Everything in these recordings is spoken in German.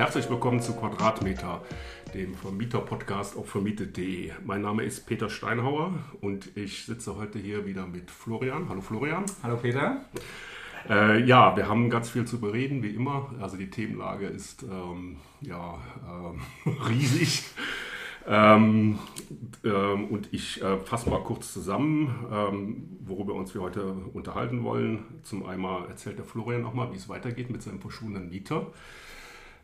Herzlich willkommen zu Quadratmeter, dem Vermieter-Podcast auf vermietet.de. Mein Name ist Peter Steinhauer und ich sitze heute hier wieder mit Florian. Hallo Florian. Hallo Peter. Äh, ja, wir haben ganz viel zu bereden, wie immer. Also die Themenlage ist ähm, ja, ähm, riesig. Ähm, ähm, und ich äh, fasse mal kurz zusammen, ähm, worüber uns wir heute unterhalten wollen. Zum einen erzählt der Florian nochmal, wie es weitergeht mit seinem verschwundenen Mieter.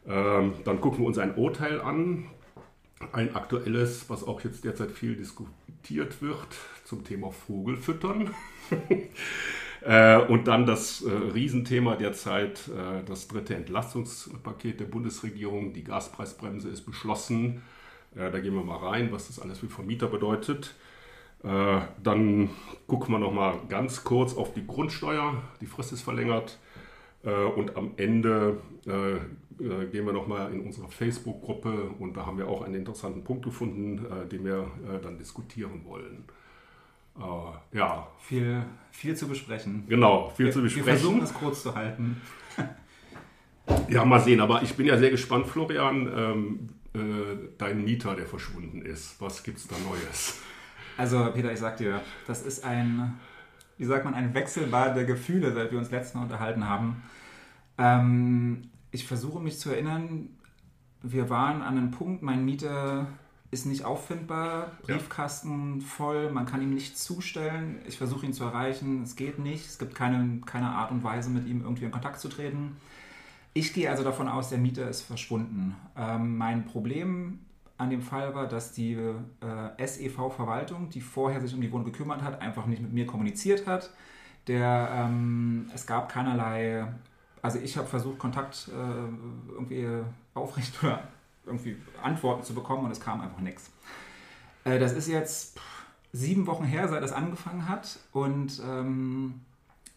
Ähm, dann gucken wir uns ein Urteil an, ein aktuelles, was auch jetzt derzeit viel diskutiert wird zum Thema Vogelfüttern. Äh, und dann das äh, Riesenthema derzeit, äh, das dritte Entlastungspaket der Bundesregierung. Die Gaspreisbremse ist beschlossen. Äh, da gehen wir mal rein, was das alles für Vermieter bedeutet. Dann gucken wir noch mal ganz kurz auf die Grundsteuer. Die Frist ist verlängert. Äh, und am Ende gehen wir noch mal in unsere Facebook-Gruppe und da haben wir auch einen interessanten Punkt gefunden, den wir dann diskutieren wollen. ja. Viel, viel zu besprechen. Genau, viel wir, zu besprechen. Wir versuchen es kurz zu halten. Ja, mal sehen. Aber ich bin ja sehr gespannt, Florian. Ähm, äh, dein Mieter, der verschwunden ist. Was gibt es da Neues? Also, Peter, ich sag dir, das ist ein, wie sagt man, ein Wechselbad der Gefühle, seit wir uns letztes Mal unterhalten haben. Ähm, ich versuche mich zu erinnern, wir waren an einem Punkt, mein Mieter ist nicht auffindbar, Briefkasten ja. voll, man kann ihm nichts zustellen. Ich versuche ihn zu erreichen, es geht nicht, es gibt keine, keine Art und Weise, mit ihm irgendwie in Kontakt zu treten. Ich gehe also davon aus, der Mieter ist verschwunden. Ähm, mein Problem an dem Fall war, dass die äh, SEV-Verwaltung, die vorher sich um die Wohnung gekümmert hat, einfach nicht mit mir kommuniziert hat. Der, ähm, es gab keinerlei, also ich habe versucht, Kontakt äh, irgendwie aufrecht oder irgendwie Antworten zu bekommen und es kam einfach nichts. Äh, das ist jetzt sieben Wochen her, seit das angefangen hat und ähm,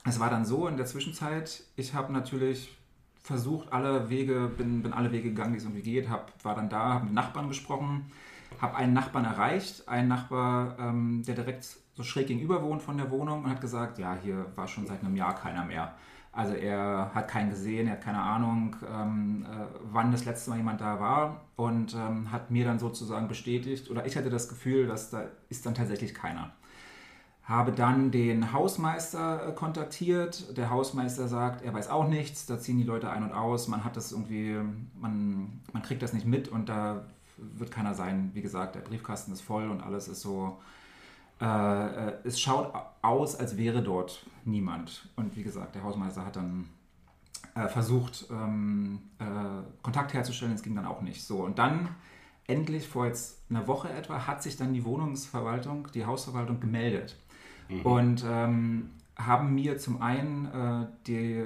es war dann so in der Zwischenzeit, ich habe natürlich versucht, alle Wege, bin, bin alle Wege gegangen, die es irgendwie geht, hab, war dann da, habe mit Nachbarn gesprochen, habe einen Nachbarn erreicht, einen Nachbar, ähm, der direkt so schräg gegenüber wohnt von der Wohnung und hat gesagt, ja, hier war schon seit einem Jahr keiner mehr. Also er hat keinen gesehen, er hat keine Ahnung, ähm, äh, wann das letzte Mal jemand da war und ähm, hat mir dann sozusagen bestätigt, oder ich hatte das Gefühl, dass da ist dann tatsächlich keiner habe dann den Hausmeister äh, kontaktiert. Der Hausmeister sagt, er weiß auch nichts, da ziehen die Leute ein und aus, man hat das irgendwie, man, man kriegt das nicht mit und da wird keiner sein. Wie gesagt, der Briefkasten ist voll und alles ist so, äh, äh es schaut aus, als wäre dort niemand. Und wie gesagt, der Hausmeister hat dann äh, versucht, ähm, äh, Kontakt herzustellen, es ging dann auch nicht. So, und dann endlich vor jetzt einer Woche etwa hat sich dann die Wohnungsverwaltung, die Hausverwaltung gemeldet mhm. und ähm, haben mir zum einen äh, die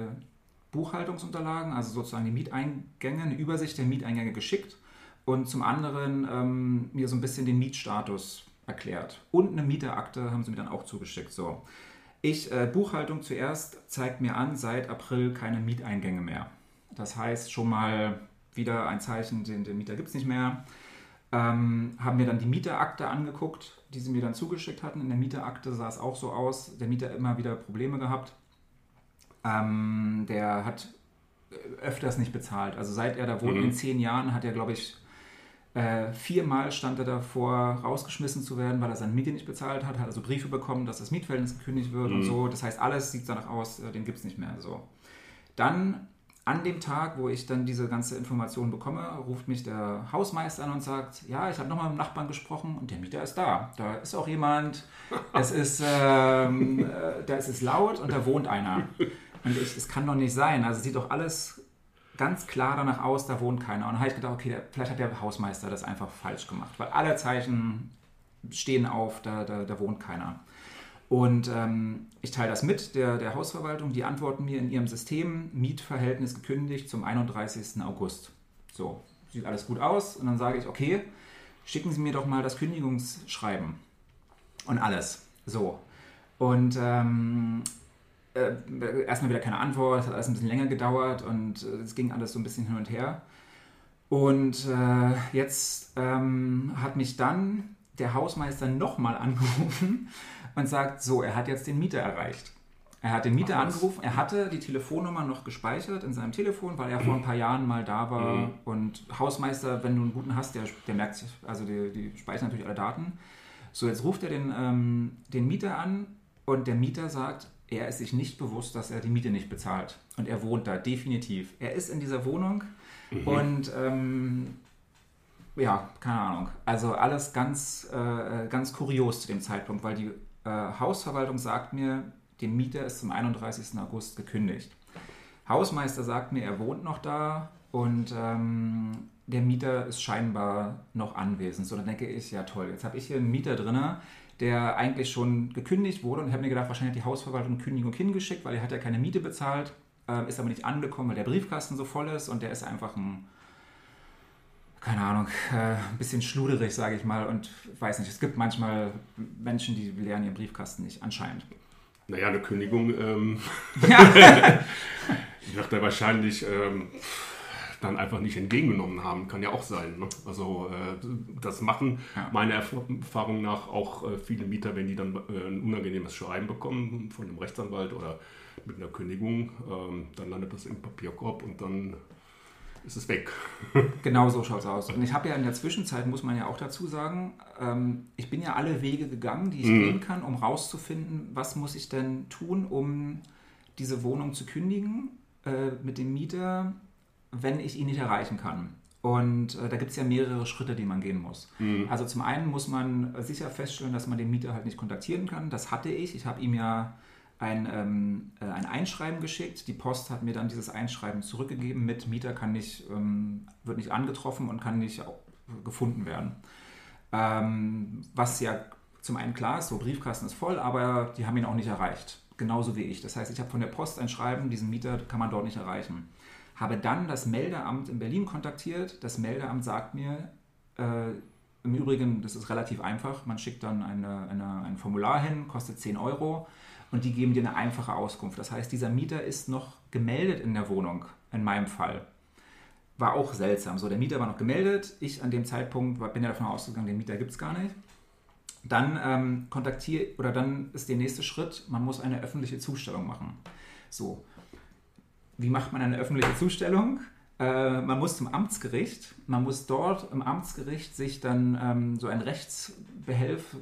Buchhaltungsunterlagen, also sozusagen die Mieteingänge, eine Übersicht der Mieteingänge geschickt und zum anderen ähm, mir so ein bisschen den Mietstatus erklärt. Und eine Mieterakte haben sie mir dann auch zugeschickt. So. Ich, äh, Buchhaltung zuerst zeigt mir an, seit April keine Mieteingänge mehr. Das heißt schon mal wieder ein Zeichen, den, den Mieter gibt es nicht mehr. Ähm, haben mir dann die Mieterakte angeguckt, die sie mir dann zugeschickt hatten. In der Mieterakte sah es auch so aus. Der Mieter immer wieder Probleme gehabt. Ähm, der hat öfters nicht bezahlt. Also seit er da wohnt, mhm. in zehn Jahren, hat er, glaube ich, äh, viermal stand er davor, rausgeschmissen zu werden, weil er seine Miete nicht bezahlt hat. Hat also Briefe bekommen, dass das Mietverhältnis gekündigt wird mhm. und so. Das heißt, alles sieht danach aus, äh, den gibt es nicht mehr. So. Dann an dem Tag, wo ich dann diese ganze Information bekomme, ruft mich der Hausmeister an und sagt, ja, ich habe nochmal mit dem Nachbarn gesprochen und der Mieter ist da. Da ist auch jemand, es ist, ähm, äh, da ist es laut und da wohnt einer. Und ich, es kann doch nicht sein. Also sieht doch alles ganz klar danach aus, da wohnt keiner. Und dann habe ich gedacht, okay, vielleicht hat der Hausmeister das einfach falsch gemacht, weil alle Zeichen stehen auf, da, da, da wohnt keiner. Und ähm, ich teile das mit der, der Hausverwaltung. Die antworten mir in ihrem System, Mietverhältnis gekündigt zum 31. August. So, sieht alles gut aus. Und dann sage ich, okay, schicken Sie mir doch mal das Kündigungsschreiben. Und alles. So. Und ähm, äh, erstmal wieder keine Antwort, es hat alles ein bisschen länger gedauert und äh, es ging alles so ein bisschen hin und her. Und äh, jetzt ähm, hat mich dann der Hausmeister nochmal angerufen und sagt, so, er hat jetzt den Mieter erreicht. Er hat den Mieter angerufen, er hatte die Telefonnummer noch gespeichert in seinem Telefon, weil er vor ein paar Jahren mal da war. Mhm. Und Hausmeister, wenn du einen guten hast, der, der merkt sich, also die, die speichern natürlich alle Daten. So, jetzt ruft er den, ähm, den Mieter an und der Mieter sagt, er ist sich nicht bewusst, dass er die Miete nicht bezahlt. Und er wohnt da, definitiv. Er ist in dieser Wohnung mhm. und ähm, ja, keine Ahnung. Also alles ganz, äh, ganz kurios zu dem Zeitpunkt, weil die äh, Hausverwaltung sagt mir, dem Mieter ist zum 31. August gekündigt. Hausmeister sagt mir, er wohnt noch da und ähm, der Mieter ist scheinbar noch anwesend. So, dann denke ich, ja toll, jetzt habe ich hier einen Mieter drin, der eigentlich schon gekündigt wurde und ich habe mir gedacht, wahrscheinlich hat die Hausverwaltung Kündigung hingeschickt, weil er hat ja keine Miete bezahlt, äh, ist aber nicht angekommen, weil der Briefkasten so voll ist und der ist einfach ein keine Ahnung, äh, ein bisschen schluderig, sage ich mal. Und weiß nicht, es gibt manchmal Menschen, die leeren ihren Briefkasten nicht, anscheinend. Naja, eine Kündigung ähm, wird er wahrscheinlich ähm, dann einfach nicht entgegengenommen haben. Kann ja auch sein. Ne? Also äh, das machen ja. meiner Erfahrung nach auch äh, viele Mieter, wenn die dann äh, ein unangenehmes Schreiben bekommen von einem Rechtsanwalt oder mit einer Kündigung, ähm, dann landet das im Papierkorb und dann ist es weg. genau so schaut es aus. Und ich habe ja in der Zwischenzeit, muss man ja auch dazu sagen, ähm, ich bin ja alle Wege gegangen, die ich mhm. gehen kann, um rauszufinden, was muss ich denn tun, um diese Wohnung zu kündigen äh, mit dem Mieter, wenn ich ihn nicht erreichen kann. Und äh, da gibt es ja mehrere Schritte, die man gehen muss. Mhm. Also zum einen muss man sicher feststellen, dass man den Mieter halt nicht kontaktieren kann. Das hatte ich. Ich habe ihm ja ein, ähm, äh, ein Einschreiben geschickt. Die Post hat mir dann dieses Einschreiben zurückgegeben mit Mieter kann nicht, ähm, wird nicht angetroffen und kann nicht gefunden werden. Ähm, was ja zum einen klar ist, so Briefkasten ist voll, aber die haben ihn auch nicht erreicht. Genauso wie ich. Das heißt, ich habe von der Post ein Schreiben, diesen Mieter kann man dort nicht erreichen. Habe dann das Meldeamt in Berlin kontaktiert. Das Meldeamt sagt mir, äh, im Übrigen, das ist relativ einfach. Man schickt dann eine, eine, ein Formular hin, kostet 10 Euro und die geben dir eine einfache Auskunft. Das heißt, dieser Mieter ist noch gemeldet in der Wohnung, in meinem Fall. War auch seltsam. So, der Mieter war noch gemeldet. Ich an dem Zeitpunkt bin ja davon ausgegangen, den Mieter gibt es gar nicht. Dann ähm, kontaktiere oder dann ist der nächste Schritt, man muss eine öffentliche Zustellung machen. So, wie macht man eine öffentliche Zustellung? Äh, man muss zum Amtsgericht. Man muss dort im Amtsgericht sich dann ähm, so ein Rechtsbehelf,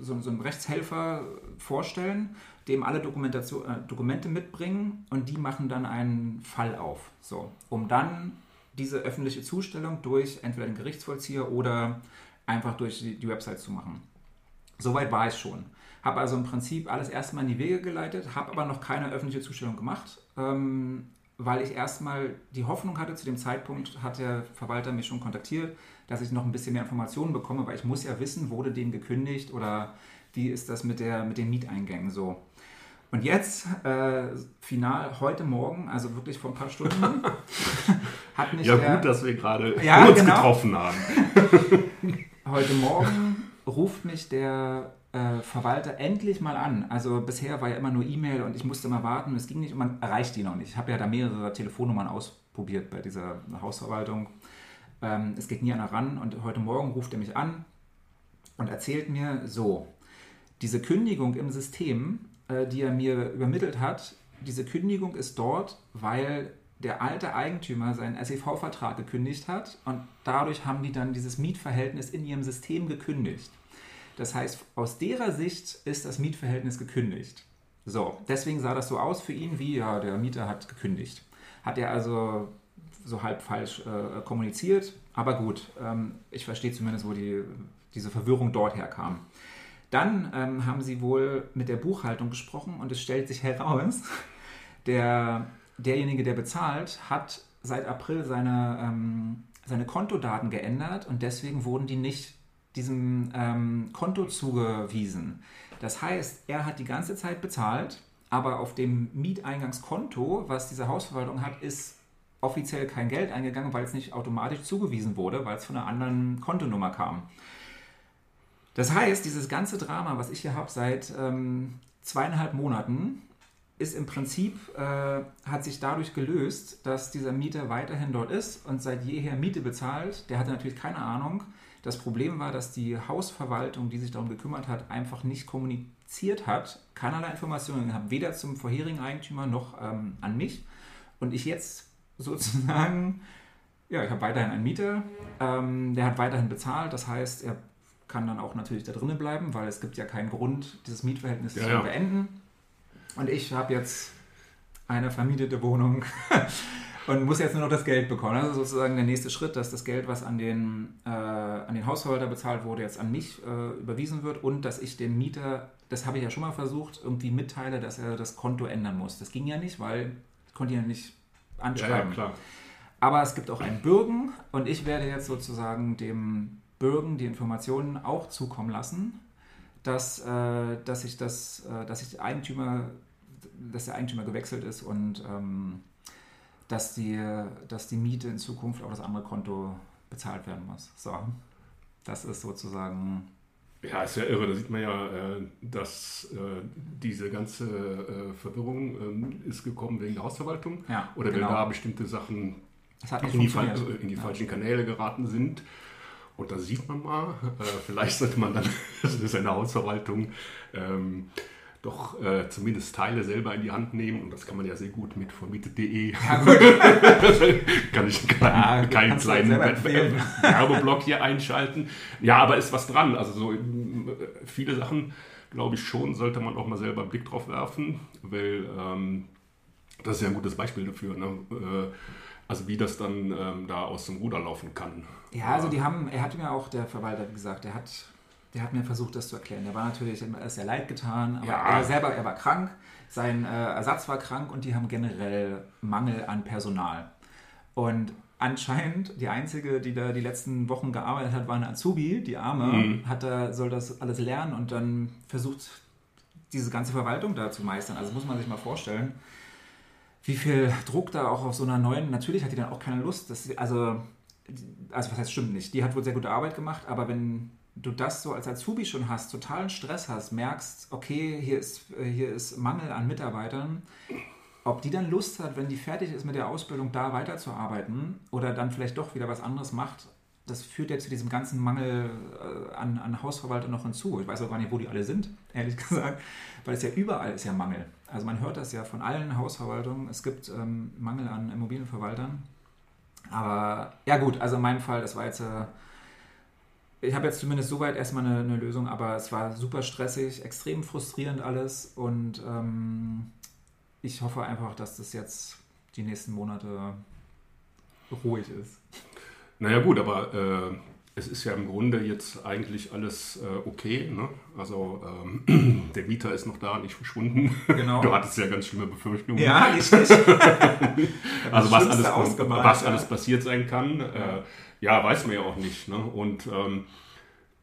so, so einen Rechtshelfer vorstellen dem alle Dokumentation, äh, Dokumente mitbringen und die machen dann einen Fall auf. So, um dann diese öffentliche Zustellung durch entweder den Gerichtsvollzieher oder einfach durch die, die Website zu machen. Soweit war ich schon. Habe also im Prinzip alles erstmal in die Wege geleitet, habe aber noch keine öffentliche Zustellung gemacht, ähm, weil ich erstmal die Hoffnung hatte, zu dem Zeitpunkt hat der Verwalter mich schon kontaktiert, dass ich noch ein bisschen mehr Informationen bekomme, weil ich muss ja wissen, wurde dem gekündigt oder wie ist das mit, der, mit den Mieteingängen so. Und jetzt, äh, final heute Morgen, also wirklich vor ein paar Stunden, hat mich. Ja, der, gut, dass wir gerade ja, uns genau. getroffen haben. heute Morgen ruft mich der äh, Verwalter endlich mal an. Also bisher war ja immer nur E-Mail und ich musste immer warten. Es ging nicht und man erreicht die noch nicht. Ich habe ja da mehrere Telefonnummern ausprobiert bei dieser Hausverwaltung. Ähm, es geht nie einer ran und heute Morgen ruft er mich an und erzählt mir so, diese Kündigung im System äh, die er mir übermittelt hat, diese Kündigung ist dort, weil der alte Eigentümer seinen SEV-Vertrag gekündigt hat und dadurch haben die dann dieses Mietverhältnis in ihrem System gekündigt. Das heißt, aus derer Sicht ist das Mietverhältnis gekündigt. So, deswegen sah das so aus für ihn, wie ja, der Mieter hat gekündigt. Hat er also so halb falsch äh, kommuniziert, aber gut, ähm, ich verstehe zumindest, wo die, diese Verwirrung dort herkam. Dann ähm, haben sie wohl mit der Buchhaltung gesprochen und es stellt sich heraus, der, derjenige, der bezahlt, hat seit April seine, ähm, seine Kontodaten geändert und deswegen wurden die nicht diesem ähm, Konto zugewiesen. Das heißt, er hat die ganze Zeit bezahlt, aber auf dem Mieteingangskonto, was diese Hausverwaltung hat, ist offiziell kein Geld eingegangen, weil es nicht automatisch zugewiesen wurde, weil es von einer anderen Kontonummer kam. Das heißt, dieses ganze Drama, was ich hier habe seit ähm, zweieinhalb Monaten, ist im Prinzip, äh, hat sich dadurch gelöst, dass dieser Mieter weiterhin dort ist und seit jeher Miete bezahlt. Der hatte natürlich keine Ahnung, Das Problem war, dass die Hausverwaltung, die sich darum gekümmert hat, einfach nicht kommuniziert hat, keinerlei Informationen gehabt, weder zum vorherigen Eigentümer noch ähm, an mich. Und ich jetzt sozusagen, ja, ich habe weiterhin einen Mieter, ähm, der hat weiterhin bezahlt, das heißt, er kann dann auch natürlich da drinnen bleiben, weil es gibt ja keinen Grund, dieses Mietverhältnis Ja, zu ja. beenden. Und ich habe jetzt eine vermietete Wohnung und muss jetzt nur noch das Geld bekommen. Also sozusagen der nächste Schritt, dass das Geld, was an den, äh, an den Hausverwalter bezahlt wurde, jetzt an mich äh, überwiesen wird und dass ich dem Mieter, das habe ich ja schon mal versucht, irgendwie mitteile, dass er das Konto ändern muss. Das ging ja nicht, weil ich konnte ja nicht Ja, anschreiben. ja, klar. Aber es gibt auch einen Bürgen und ich werde jetzt sozusagen dem Bürgen die Informationen auch zukommen lassen, dass, äh, dass ich das, äh, dass ich Eigentümer, dass der Eigentümer gewechselt ist und ähm, dass, die, dass die Miete in Zukunft auf das andere Konto bezahlt werden muss. So, das ist sozusagen Ja, ist ja irre. Da sieht man ja, äh, dass äh, diese ganze äh, Verwirrung ähm, ist gekommen wegen der Hausverwaltung. ja Oder genau. wenn da bestimmte Sachen in die, in die Ja. falschen Kanäle geraten sind. Und da sieht man mal, vielleicht sollte man dann seine Hausverwaltung ähm, doch äh, zumindest Teile selber in die Hand nehmen. Und das kann man ja sehr gut mit vermietet.de. Ja, gut. kann ich einen kleinen, Ja, keinen kleinen. Werbeblock hier einschalten. Ja, aber ist was dran. Also so ähm, viele Sachen, glaube ich schon, sollte man auch mal selber einen Blick drauf werfen, weil ähm, das ist ja ein gutes Beispiel dafür. Ne? Äh, also wie das dann ähm, da aus dem Ruder laufen kann. Ja, also die haben, er hat mir auch, der Verwalter, gesagt, der hat, der hat mir versucht, das zu erklären. Der war natürlich sehr leid getan, aber Ja. er selber, er war krank, sein äh, Ersatz war krank und die haben generell Mangel an Personal. Und anscheinend die einzige, die da die letzten Wochen gearbeitet hat, war eine Azubi, die Arme, Mhm. hat da, soll das alles lernen und dann versucht, diese ganze Verwaltung da zu meistern. Also muss man sich mal vorstellen, wie viel Druck da auch auf so einer neuen, natürlich hat die dann auch keine Lust, das, also, also was heißt stimmt nicht, die hat wohl sehr gute Arbeit gemacht, aber wenn du das so als Azubi schon hast, totalen Stress hast, merkst, okay, hier ist, äh, hier ist Mangel an Mitarbeitern, ob die dann Lust hat, wenn die fertig ist mit der Ausbildung, da weiterzuarbeiten oder dann vielleicht doch wieder was anderes macht, das führt ja zu diesem ganzen Mangel äh, an, an Hausverwaltern noch hinzu. Ich weiß auch gar nicht, wo die alle sind, ehrlich gesagt, weil es ja überall ist ja Mangel. Also man hört das ja von allen Hausverwaltungen, es gibt ähm, Mangel an Immobilienverwaltern. Aber ja gut, also in meinem Fall, das war jetzt, äh, ich habe jetzt zumindest soweit erstmal eine, eine Lösung, aber es war super stressig, extrem frustrierend alles und ähm, ich hoffe einfach, dass das jetzt die nächsten Monate ruhig ist. Naja gut, aber äh, es ist ja im Grunde jetzt eigentlich alles äh, okay. Ne? Also ähm, der Mieter ist noch da, nicht verschwunden. Genau. Du hattest ja ganz schlimme Befürchtungen. Ja, richtig. Also was alles, was ja. alles passiert sein kann, äh, ja, weiß man ja auch nicht. Ne? Und ähm,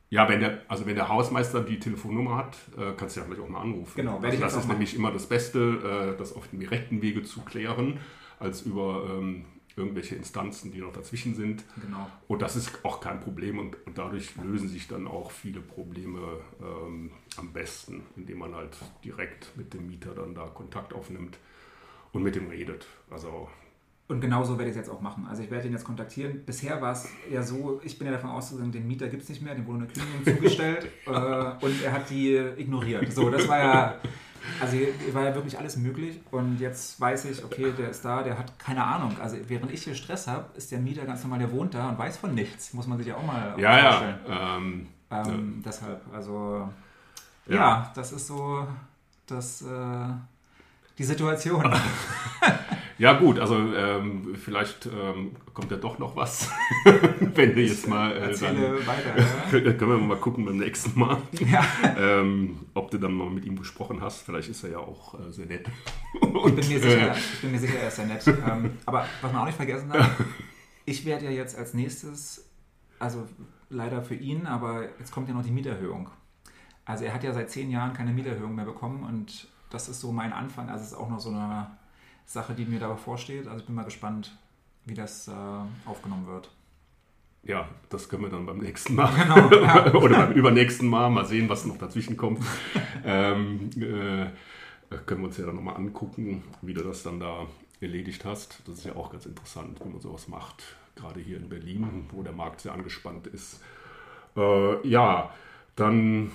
ja, wenn der, also wenn der Hausmeister die Telefonnummer hat, äh, kannst du ja vielleicht auch mal anrufen. Genau, also das ist nämlich immer das Beste, äh, das auf dem direkten Wege zu klären, als über ähm, irgendwelche Instanzen, die noch dazwischen sind. genau. Und das ist auch kein Problem und, und dadurch lösen sich dann auch viele Probleme ähm, am besten, indem man halt direkt mit dem Mieter dann da Kontakt aufnimmt und mit dem redet. Also Und genauso werde ich es jetzt auch machen. Also ich werde ihn jetzt kontaktieren. Bisher war es ja so, ich bin ja davon ausgegangen, den Mieter gibt es nicht mehr, dem wurde eine Kündigung zugestellt äh, und er hat die ignoriert. So, das war ja, also hier war ja wirklich alles möglich und jetzt weiß ich, okay, der ist da, der hat keine Ahnung. Also während ich hier Stress habe, ist der Mieter ganz normal, der wohnt da und weiß von nichts. Muss man sich ja auch mal ja, vorstellen. ja. Ähm, Ähm, Deshalb, also ja. Ja. das ist so das, äh, die Situation. ja gut, also ähm, vielleicht ähm, kommt ja doch noch was, wenn wir jetzt mal äh, dann, weiter. Ja? können wir mal gucken beim nächsten Mal, ja. ähm, ob du dann mal mit ihm gesprochen hast. Vielleicht ist er ja auch äh, sehr nett. Ich bin, mir sicher, äh, ich bin mir sicher, er ist ja nett. Ähm, aber was man auch nicht vergessen darf, ich werde ja jetzt als nächstes, also leider für ihn, aber jetzt kommt ja noch die Mieterhöhung. Also er hat ja seit zehn Jahren keine Mieterhöhung mehr bekommen und das ist so mein Anfang. Also es ist auch noch so eine Sache, die mir da bevorsteht. Also ich bin mal gespannt, wie das äh, aufgenommen wird. Ja, das können wir dann beim nächsten Mal. Genau, ja. Oder beim übernächsten Mal. Mal sehen, was noch dazwischen kommt. ähm, äh, können wir uns ja dann nochmal angucken, wie du das dann da erledigt hast. Das ist ja auch ganz interessant, wie man sowas macht. Gerade hier in Berlin, wo der Markt sehr angespannt ist. Äh, ja, dann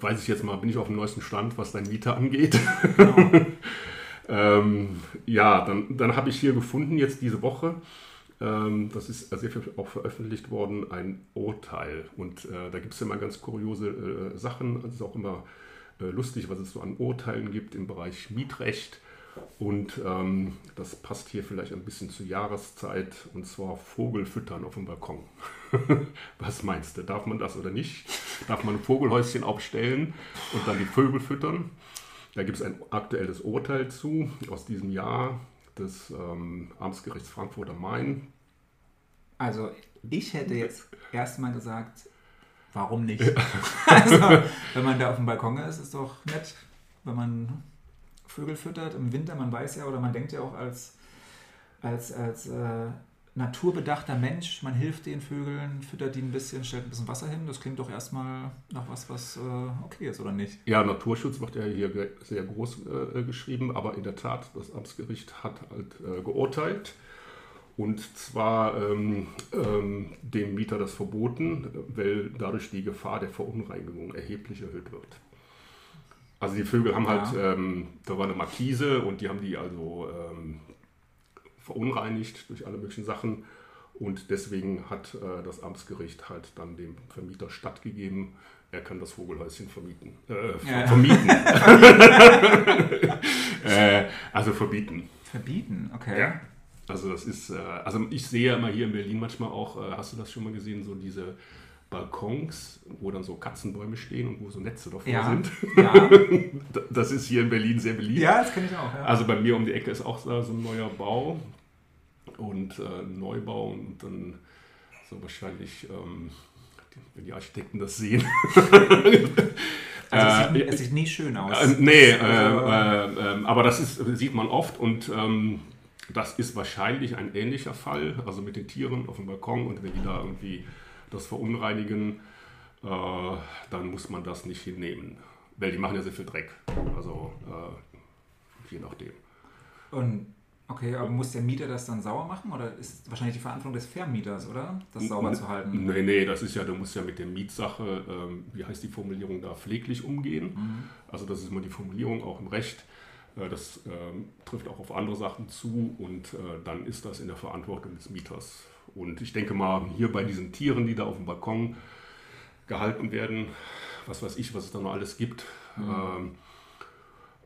weiß ich jetzt mal, bin ich auf dem neuesten Stand, was dein Mieter angeht. Genau. ähm, ja, dann, dann habe ich hier gefunden, jetzt diese Woche, ähm, das ist sehr viel auch veröffentlicht worden, ein Urteil. Und äh, da gibt es immer ganz kuriose äh, Sachen. Es ist auch immer äh, lustig, was es so an Urteilen gibt im Bereich Mietrecht. Und ähm, das passt hier vielleicht ein bisschen zur Jahreszeit, und zwar Vogelfüttern auf dem Balkon. Was meinst du, darf man das oder nicht? Darf man ein Vogelhäuschen aufstellen und dann die Vögel füttern? Da gibt es ein aktuelles Urteil zu aus diesem Jahr des ähm, Amtsgerichts Frankfurt am Main. Also ich hätte jetzt erstmal gesagt, warum nicht? also, wenn man da auf dem Balkon ist, ist doch nett, wenn man Vögel füttert im Winter. Man weiß ja oder man denkt ja auch als, als, als äh, naturbedachter Mensch, man hilft den Vögeln, füttert die ein bisschen, stellt ein bisschen Wasser hin. Das klingt doch erstmal nach was, was äh, okay ist, oder nicht? Ja, Naturschutz wird ja hier sehr groß äh, geschrieben, aber in der Tat, das Amtsgericht hat halt äh, geurteilt. Und zwar ähm, ähm, dem Mieter das verboten, weil dadurch die Gefahr der Verunreinigung erheblich erhöht wird. Also die Vögel haben halt, ja. halt, ähm, da war eine Markise und die haben die also ähm, verunreinigt durch alle möglichen Sachen. Und deswegen hat äh, das Amtsgericht halt dann dem Vermieter stattgegeben, er kann das Vogelhäuschen vermieten. Äh, ja. Vermieten. äh, also verbieten. Verbieten, okay. Ja. Also das ist, äh, also ich sehe immer hier in Berlin manchmal auch, äh, hast du das schon mal gesehen, so diese Balkons, wo dann so Katzenbäume stehen und wo so Netze davor ja. sind. Ja. Das ist hier in Berlin sehr beliebt. Ja, das kenne ich auch. Ja. Also bei mir um die Ecke ist auch so ein neuer Bau und äh, Neubau und dann so wahrscheinlich, ähm, wenn die Architekten das sehen. also es, sieht, äh, es sieht nie schön aus. Äh, nee, äh, also, äh, aber das ist, sieht man oft und ähm, das ist wahrscheinlich ein ähnlicher Fall, also mit den Tieren auf dem Balkon und wenn die da irgendwie das verunreinigen, äh, dann muss man das nicht hinnehmen. Weil die machen ja sehr viel Dreck. Also äh, je nachdem. Und okay, aber muss der Mieter das dann sauer machen oder ist wahrscheinlich die Verantwortung des Vermieters, oder? Das sauber zu halten? Nee, nee, das ist ja, du musst ja mit der Mietsache, ähm, wie heißt die Formulierung da, pfleglich umgehen. Mhm. Also das ist immer die Formulierung auch im Recht. Äh, das ähm, trifft auch auf andere Sachen zu und äh, dann ist das in der Verantwortung des Mieters. Und ich denke mal, hier bei diesen Tieren, die da auf dem Balkon gehalten werden, was weiß ich, was es da noch alles gibt, mhm.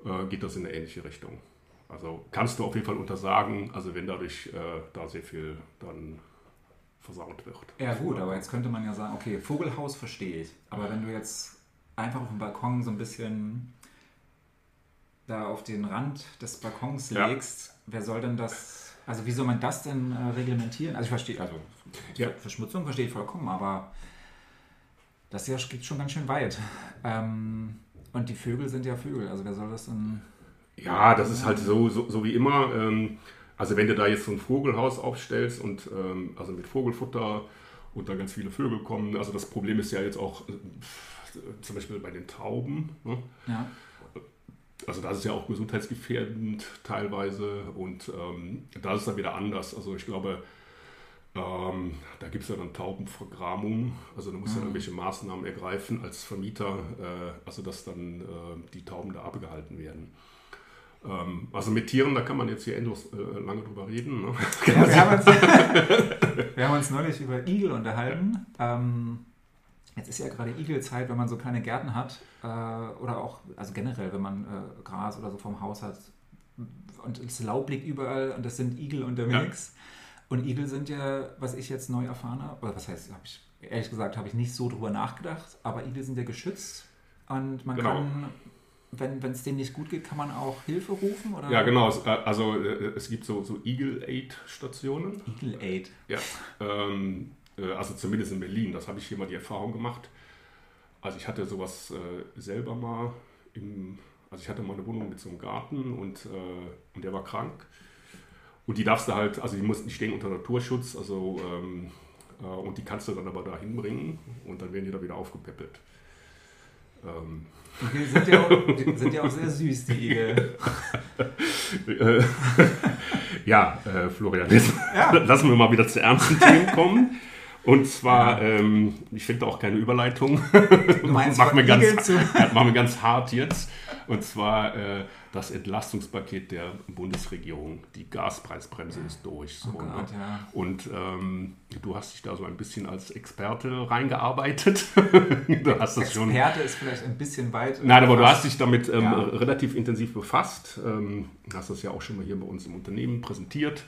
äh, geht das in eine ähnliche Richtung. Also kannst du auf jeden Fall untersagen, also wenn dadurch äh, da sehr viel dann versaut wird. Ja gut, aber jetzt könnte man ja sagen, okay, Vogelhaus verstehe ich, aber wenn du jetzt einfach auf dem Balkon so ein bisschen da auf den Rand des Balkons ja. legst, wer soll denn das, also wie soll man das denn äh, reglementieren? Also ich verstehe, also ja. Verschmutzung verstehe ich vollkommen, aber das ja geht schon ganz schön weit. Ähm, und die Vögel sind ja Vögel, also wer soll das denn... Ja, das ist halt so, so, so wie immer. Ähm, also wenn du da jetzt so ein Vogelhaus aufstellst und ähm, also mit Vogelfutter und da ganz viele Vögel kommen, also das Problem ist ja jetzt auch äh, zum Beispiel bei den Tauben. Ne? Ja also das ist ja auch gesundheitsgefährdend teilweise und ähm, da ist es dann wieder anders. Also ich glaube, ähm, da gibt es ja dann Taubenvergramung, also da muss mhm. ja irgendwelche Maßnahmen ergreifen als Vermieter, äh, also dass dann äh, die Tauben da abgehalten werden. Ähm, also mit Tieren, da kann man jetzt hier endlos äh, lange drüber reden. Ne? Ja, wir, haben uns, wir, haben uns, neulich über Igel unterhalten. Ähm, Jetzt ist ja gerade Igelzeit, wenn man so kleine Gärten hat äh, oder auch, also generell, wenn man äh, Gras oder so vom Haus hat und das Laub liegt überall und das sind Igel unterwegs. Ja. Und Igel sind ja, was ich jetzt neu erfahren habe, oder was heißt, habe ich, ehrlich gesagt, habe ich nicht so drüber nachgedacht, aber Igel sind ja geschützt und man genau. kann wenn es denen nicht gut geht, kann man auch Hilfe rufen? Oder? Ja, genau. Äh, also äh, es gibt so, so Eagle Aid Stationen. Eagle Aid. Ja. Ähm, äh, also zumindest in Berlin, das habe ich hier mal die Erfahrung gemacht. Also ich hatte sowas äh, selber mal im, also ich hatte mal eine Wohnung mit so einem Garten und, äh, und der war krank. Und die darfst du halt, also die mussten, die stehen unter Naturschutz, also ähm, äh, und die kannst du dann aber da hinbringen und dann werden die da wieder aufgepäppelt. Ähm. Die sind ja, auch, die sind ja auch sehr süß, die Igel. ja, äh, Florian, jetzt ja. lassen wir mal wieder zu ernsten Themen kommen. Und zwar, ähm, ich finde auch keine Überleitung. Machen wir ganz, machen wir ganz hart jetzt. Und zwar äh, das Entlastungspaket der Bundesregierung. Die Gaspreisbremse ist durch. So, oh Gott, ne? ja. Und ähm, du hast dich da so ein bisschen als Experte reingearbeitet. du hast das schon. Experte ist vielleicht ein bisschen weit. Nein, aber du hast dich damit ähm, ja. relativ intensiv befasst. Ähm, hast das ja auch schon mal hier bei uns im Unternehmen präsentiert.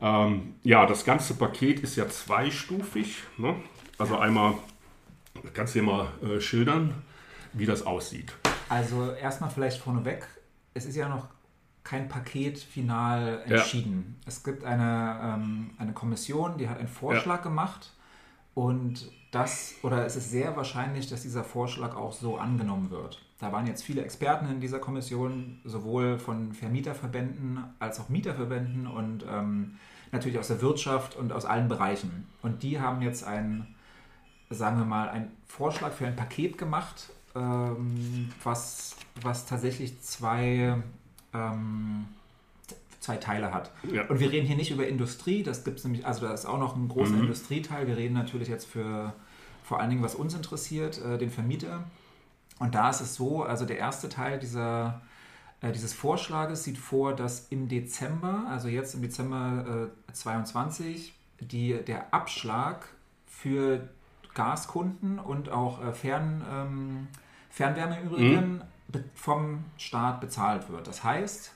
Ähm, ja, das ganze Paket ist ja zweistufig. Ne? Also einmal, kannst du dir mal äh, schildern, wie das aussieht. Also erstmal vielleicht vorneweg, es ist ja noch kein Paket final entschieden. Ja. Es gibt eine, ähm, eine Kommission, die hat einen Vorschlag ja. gemacht und das, oder es ist sehr wahrscheinlich, dass dieser Vorschlag auch so angenommen wird. Da waren jetzt viele Experten in dieser Kommission, sowohl von Vermieterverbänden als auch Mieterverbänden und ähm, natürlich aus der Wirtschaft und aus allen Bereichen. Und die haben jetzt einen, sagen wir mal, einen Vorschlag für ein Paket gemacht, ähm, was, was tatsächlich zwei, ähm, zwei Teile hat. Ja. Und wir reden hier nicht über Industrie, das gibt es nämlich, also da ist auch noch ein großer mhm. Industrieteil. Wir reden natürlich jetzt für vor allen Dingen, was uns interessiert, äh, den Vermieter. Und da ist es so, also der erste Teil dieser, dieses Vorschlages sieht vor, dass im Dezember, also jetzt im Dezember äh, 22, die, der Abschlag für Gaskunden und auch äh, Fern, ähm, Fernwärme im Übrigen mhm. vom Staat bezahlt wird. Das heißt,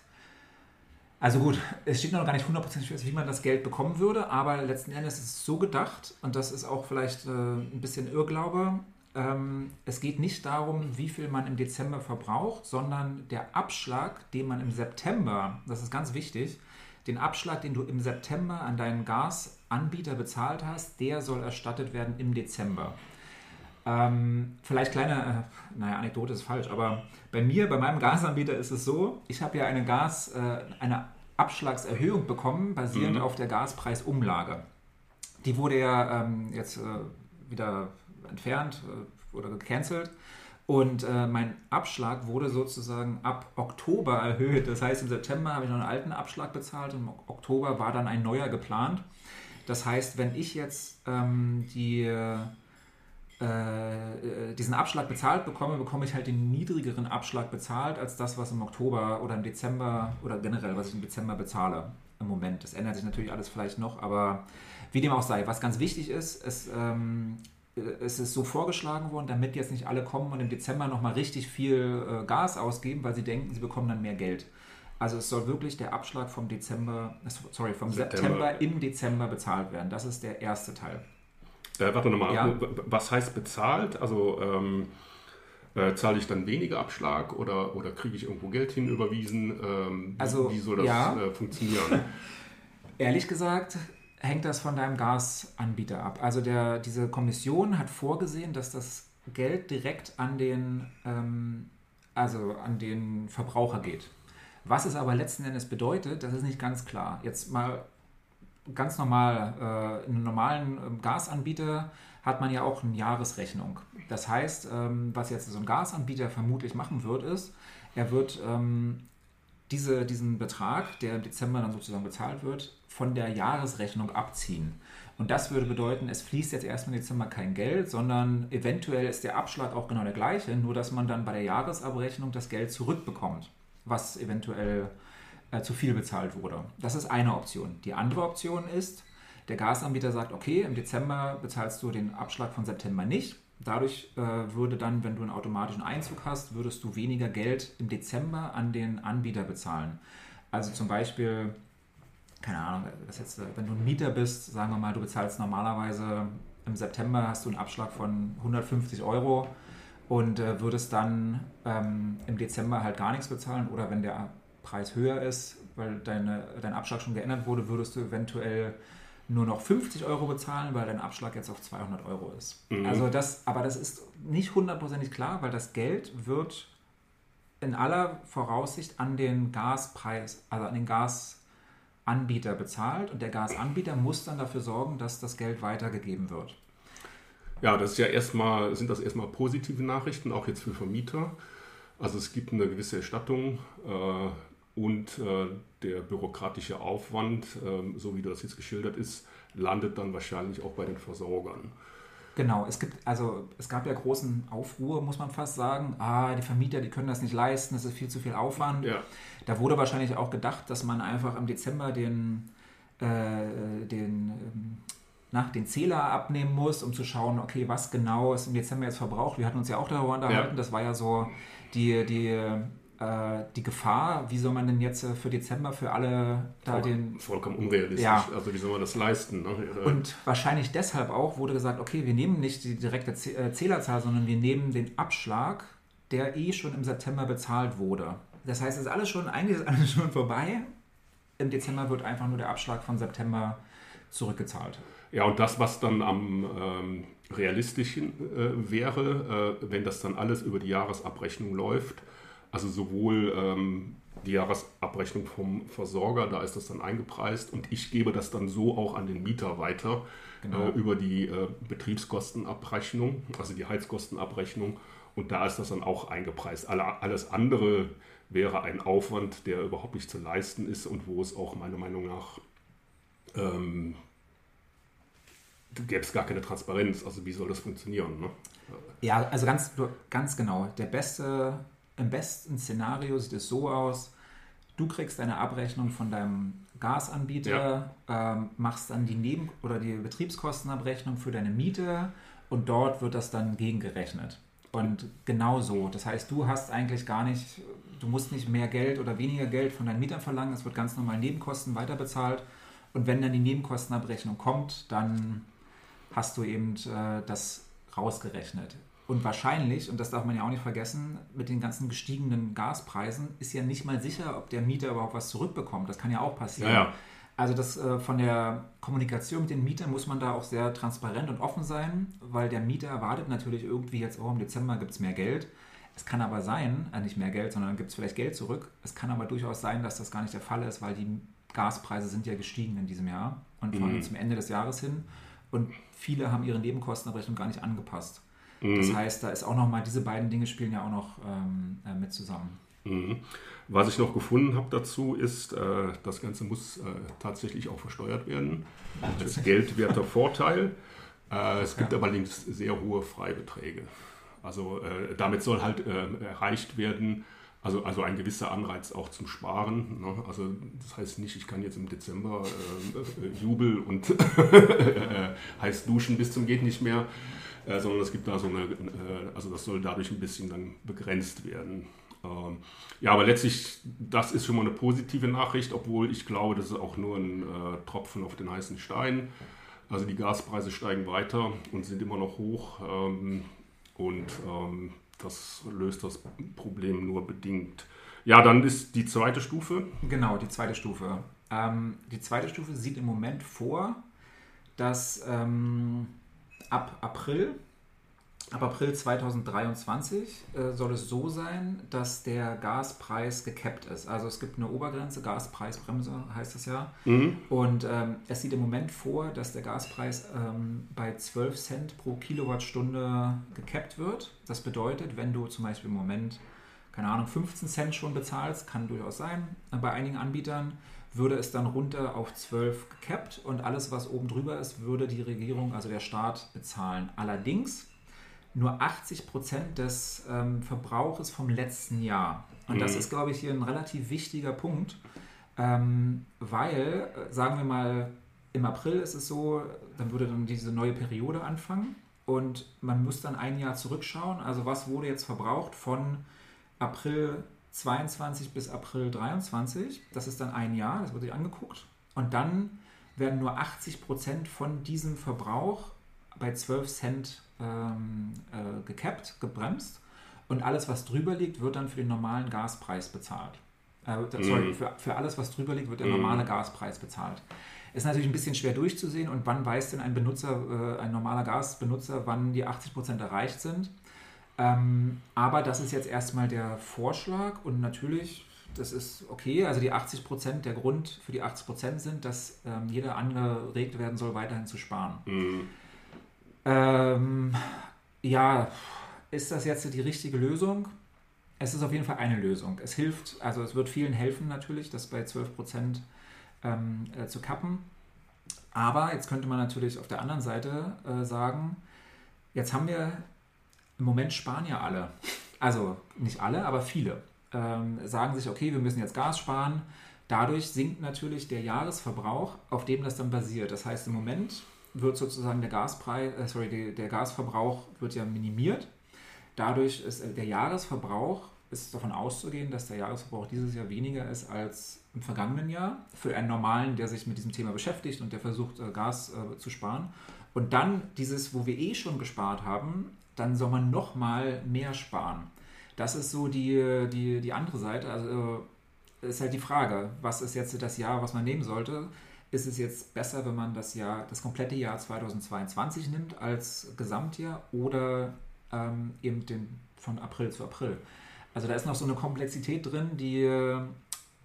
also gut, es steht noch gar nicht hundertprozentig fest, wie man das Geld bekommen würde, aber letzten Endes ist es so gedacht, und das ist auch vielleicht äh, ein bisschen Irrglaube, ähm, es geht nicht darum, wie viel man im Dezember verbraucht, sondern der Abschlag, den man im September, das ist ganz wichtig, den Abschlag, den du im September an deinen Gasanbieter bezahlt hast, der soll erstattet werden im Dezember. Ähm, vielleicht kleine, äh, naja, Anekdote ist falsch, aber bei mir, bei meinem Gasanbieter ist es so, ich habe ja eine Gas, äh, eine Abschlagserhöhung bekommen, basierend mhm. auf der Gaspreisumlage. Die wurde ja ähm, jetzt äh, wieder entfernt äh, oder gecancelt. Und äh, mein Abschlag wurde sozusagen ab Oktober erhöht. Das heißt, im September habe ich noch einen alten Abschlag bezahlt und im Oktober war dann ein neuer geplant. Das heißt, wenn ich jetzt ähm, die, äh, diesen Abschlag bezahlt bekomme, bekomme ich halt den niedrigeren Abschlag bezahlt als das, was im Oktober oder im Dezember oder generell, was ich im Dezember bezahle im Moment. Das ändert sich natürlich alles vielleicht noch, aber wie dem auch sei. Was ganz wichtig ist, ist es ist so vorgeschlagen worden, damit jetzt nicht alle kommen und im Dezember nochmal richtig viel äh, Gas ausgeben, weil sie denken, sie bekommen dann mehr Geld. Also es soll wirklich der Abschlag vom Dezember, sorry, vom September, September im Dezember bezahlt werden. Das ist der erste Teil. Äh, warte nochmal, ja. was heißt bezahlt? Also ähm, äh, zahle ich dann weniger Abschlag oder, oder kriege ich irgendwo Geld hinüberwiesen? Ähm, also, wie, wie soll das ja. äh, funktionieren? Ehrlich gesagt, hängt das von deinem Gasanbieter ab. Also der, diese Kommission hat vorgesehen, dass das Geld direkt an den, ähm, also an den Verbraucher geht. Was es aber letzten Endes bedeutet, das ist nicht ganz klar. Jetzt mal ganz normal, äh, in einem normalen ähm, Gasanbieter hat man ja auch eine Jahresrechnung. Das heißt, ähm, was jetzt so ein Gasanbieter vermutlich machen wird, ist, er wird ähm, diese, diesen Betrag, der im Dezember dann sozusagen bezahlt wird, von der Jahresrechnung abziehen. Und das würde bedeuten, es fließt jetzt erstmal im Dezember kein Geld, sondern eventuell ist der Abschlag auch genau der gleiche, nur dass man dann bei der Jahresabrechnung das Geld zurückbekommt, was eventuell äh, zu viel bezahlt wurde. Das ist eine Option. Die andere Option ist, der Gasanbieter sagt, okay, im Dezember bezahlst du den Abschlag von September nicht. Dadurch äh, würde dann, wenn du einen automatischen Einzug hast, würdest du weniger Geld im Dezember an den Anbieter bezahlen. Also zum Beispiel keine Ahnung, was jetzt, wenn du ein Mieter bist, sagen wir mal, du bezahlst normalerweise im September hast du einen Abschlag von 150 Euro und äh, würdest dann ähm, im Dezember halt gar nichts bezahlen oder wenn der Preis höher ist, weil deine, dein Abschlag schon geändert wurde, würdest du eventuell nur noch 50 Euro bezahlen, weil dein Abschlag jetzt auf 200 Euro ist. Mhm. Also das, aber das ist nicht hundertprozentig klar, weil das Geld wird in aller Voraussicht an den Gaspreis, also an den Gas Anbieter bezahlt und der Gasanbieter muss dann dafür sorgen, dass das Geld weitergegeben wird. Ja, das ist ja erstmal, sind das erstmal positive Nachrichten, auch jetzt für Vermieter. Also es gibt eine gewisse Erstattung. Äh, und äh, der bürokratische Aufwand, äh, so wie das jetzt geschildert ist, landet dann wahrscheinlich auch bei den Versorgern. Genau, es gibt, also es gab ja großen Aufruhr, muss man fast sagen. Ah, die Vermieter, die können das nicht leisten, das ist viel zu viel Aufwand. Ja. Da wurde wahrscheinlich auch gedacht, dass man einfach im Dezember den, äh, den, ähm, na, den Zähler abnehmen muss, um zu schauen, okay, was genau ist im Dezember jetzt verbraucht. Wir hatten uns ja auch darüber unterhalten, ja. das war ja so die, die die Gefahr, wie soll man denn jetzt äh, für Dezember für alle da Voll, den. Vollkommen unrealistisch. Ja. Also wie soll man das leisten? Ne? Und wahrscheinlich deshalb auch wurde gesagt, okay, wir nehmen nicht die direkte äh, Zählerzahl, sondern wir nehmen den Abschlag, der eh schon im September bezahlt wurde. Das heißt, es ist alles schon, eigentlich ist alles schon vorbei. Im Dezember wird einfach nur der Abschlag von September zurückgezahlt. Ja, und das, was dann am ähm, realistischen äh, wäre, äh, wenn das dann alles über die Jahresabrechnung läuft, also sowohl ähm, die Jahresabrechnung vom Versorger, da ist das dann eingepreist und ich gebe das dann so auch an den Mieter weiter genau. äh, über die äh, Betriebskostenabrechnung, also die Heizkostenabrechnung und da ist das dann auch eingepreist. Alle, alles andere wäre ein Aufwand, der überhaupt nicht zu leisten ist und wo es auch meiner Meinung nach ähm, gäbe es gar keine Transparenz. Also wie soll das funktionieren? Ne? Ja, also ganz, ganz genau. Der beste im besten Szenario sieht es so aus, du kriegst eine Abrechnung von deinem Gasanbieter, ja. ähm, machst dann die Neben- oder die Betriebskostenabrechnung für deine Miete und dort wird das dann gegengerechnet. Und genau so. Das heißt, du hast eigentlich gar nicht, du musst nicht mehr Geld oder weniger Geld von deinen Mietern verlangen. Es wird ganz normal Nebenkosten weiterbezahlt. Und wenn dann die Nebenkostenabrechnung kommt, dann hast du eben äh, das rausgerechnet. Und wahrscheinlich, und das darf man ja auch nicht vergessen, mit den ganzen gestiegenen Gaspreisen ist ja nicht mal sicher, ob der Mieter überhaupt was zurückbekommt. Das kann ja auch passieren. Ja, ja. Also das äh, von der Kommunikation mit den Mietern muss man da auch sehr transparent und offen sein, weil der Mieter erwartet natürlich irgendwie jetzt, oh, im Dezember gibt es mehr Geld. Es kann aber sein, äh, nicht mehr Geld, sondern gibt es vielleicht Geld zurück. Es kann aber durchaus sein, dass das gar nicht der Fall ist, weil die Gaspreise sind ja gestiegen in diesem Jahr und vor allem mhm. zum Ende des Jahres hin. Und viele haben ihre Nebenkostenabrechnung gar nicht angepasst. Mhm. Das heißt, da ist auch noch mal, diese beiden Dinge spielen ja auch noch ähm, äh, mit zusammen. Mhm. Was ich noch gefunden habe dazu ist, äh, das Ganze muss äh, tatsächlich auch versteuert werden. Als geldwerter Vorteil. Äh, es gibt ja. allerdings sehr hohe Freibeträge. Also äh, damit soll halt äh, erreicht werden, also, also ein gewisser Anreiz auch zum Sparen. Ne? Also das heißt nicht, ich kann jetzt im Dezember Jubel und heiß duschen bis zum geht nicht mehr äh, sondern es gibt da so eine, äh, also das soll dadurch ein bisschen dann begrenzt werden. Ähm, ja, aber letztlich, das ist schon mal eine positive Nachricht, obwohl ich glaube, das ist auch nur ein äh, Tropfen auf den heißen Stein. Also die Gaspreise steigen weiter und sind immer noch hoch ähm, und ähm, das löst das Problem nur bedingt. Ja, dann ist die zweite Stufe. Genau, die zweite Stufe. Ähm, die zweite Stufe sieht im Moment vor, dass ähm, ab April, ab April 2023 äh, soll es so sein, dass der Gaspreis gekappt ist. Also es gibt eine Obergrenze, Gaspreisbremse heißt das ja. Mhm. Und ähm, es sieht im Moment vor, dass der Gaspreis ähm, bei 12 Cent pro Kilowattstunde gekappt wird. Das bedeutet, wenn du zum Beispiel im Moment, keine Ahnung, 15 Cent schon bezahlst, kann durchaus sein, äh, bei einigen Anbietern, würde es dann runter auf 12 gekappt und alles, was oben drüber ist, würde die Regierung, also der Staat, bezahlen. Allerdings nur 80 Prozent des ähm, Verbrauches vom letzten Jahr. Und mhm. das ist, glaube ich, hier ein relativ wichtiger Punkt, ähm, weil, äh, sagen wir mal, im April ist es so, dann würde dann diese neue Periode anfangen und man muss dann ein Jahr zurückschauen. Also was wurde jetzt verbraucht von April 22 bis April 23. Das ist dann ein Jahr, das wird sich angeguckt. Und dann werden nur 80 Prozent von diesem Verbrauch bei 12 Cent ähm, äh, gekappt, gebremst. Und alles, was drüber liegt, wird dann für den normalen Gaspreis bezahlt. Äh, sorry, mhm. für, für alles, was drüber liegt, wird der mhm. normale Gaspreis bezahlt. Ist natürlich ein bisschen schwer durchzusehen und wann weiß denn ein Benutzer, äh, ein normaler Gasbenutzer, wann die 80 Prozent erreicht sind. Ähm, aber das ist jetzt erstmal der Vorschlag und natürlich, das ist okay. Also die 80 Prozent, der Grund für die 80 Prozent sind, dass ähm, jeder angeregt werden soll, weiterhin zu sparen. Mhm. Ähm, ja, ist das jetzt die richtige Lösung? es ist auf jeden Fall eine Lösung. Es hilft, also es wird vielen helfen natürlich, das bei 12 Prozent ähm, äh, zu kappen. Aber jetzt könnte man natürlich auf der anderen Seite äh, sagen, jetzt haben wir im Moment sparen ja alle, also nicht alle, aber viele, ähm, sagen sich, okay, wir müssen jetzt Gas sparen. Dadurch sinkt natürlich der Jahresverbrauch, auf dem das dann basiert. Das heißt, im Moment wird sozusagen der Gaspreis, äh, sorry, der, der Gasverbrauch wird ja minimiert. Dadurch ist äh, der Jahresverbrauch ist davon auszugehen, dass der Jahresverbrauch dieses Jahr weniger ist als im vergangenen Jahr für einen normalen, der sich mit diesem Thema beschäftigt und der versucht, äh, Gas äh, zu sparen. Und dann dieses, wo wir eh schon gespart haben, dann soll man noch mal mehr sparen. Das ist so die, die, die andere Seite. Also äh, ist halt die Frage, was ist jetzt das Jahr, was man nehmen sollte? Ist es jetzt besser, wenn man das Jahr, das komplette Jahr 2022 nimmt als Gesamtjahr oder ähm, eben den von April zu April? Also da ist noch so eine Komplexität drin, die,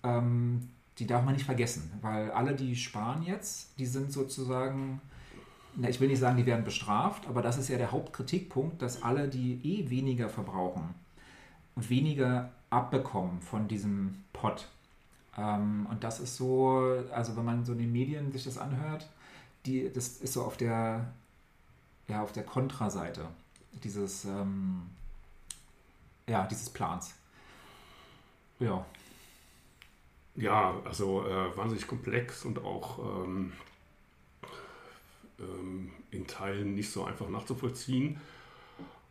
ähm, die darf man nicht vergessen, weil alle, die sparen jetzt, die sind sozusagen, na, ich will nicht sagen, die werden bestraft, aber das ist ja der Hauptkritikpunkt, dass alle, die eh weniger verbrauchen und weniger abbekommen von diesem Pot. Ähm, und das ist so, also wenn man so in den Medien sich das anhört, die, das ist so auf der, ja, auf der Kontraseite. Dieses, ähm, ja, dieses Plans. Ja. Ja, also äh, wahnsinnig komplex und auch ähm, ähm, in Teilen nicht so einfach nachzuvollziehen.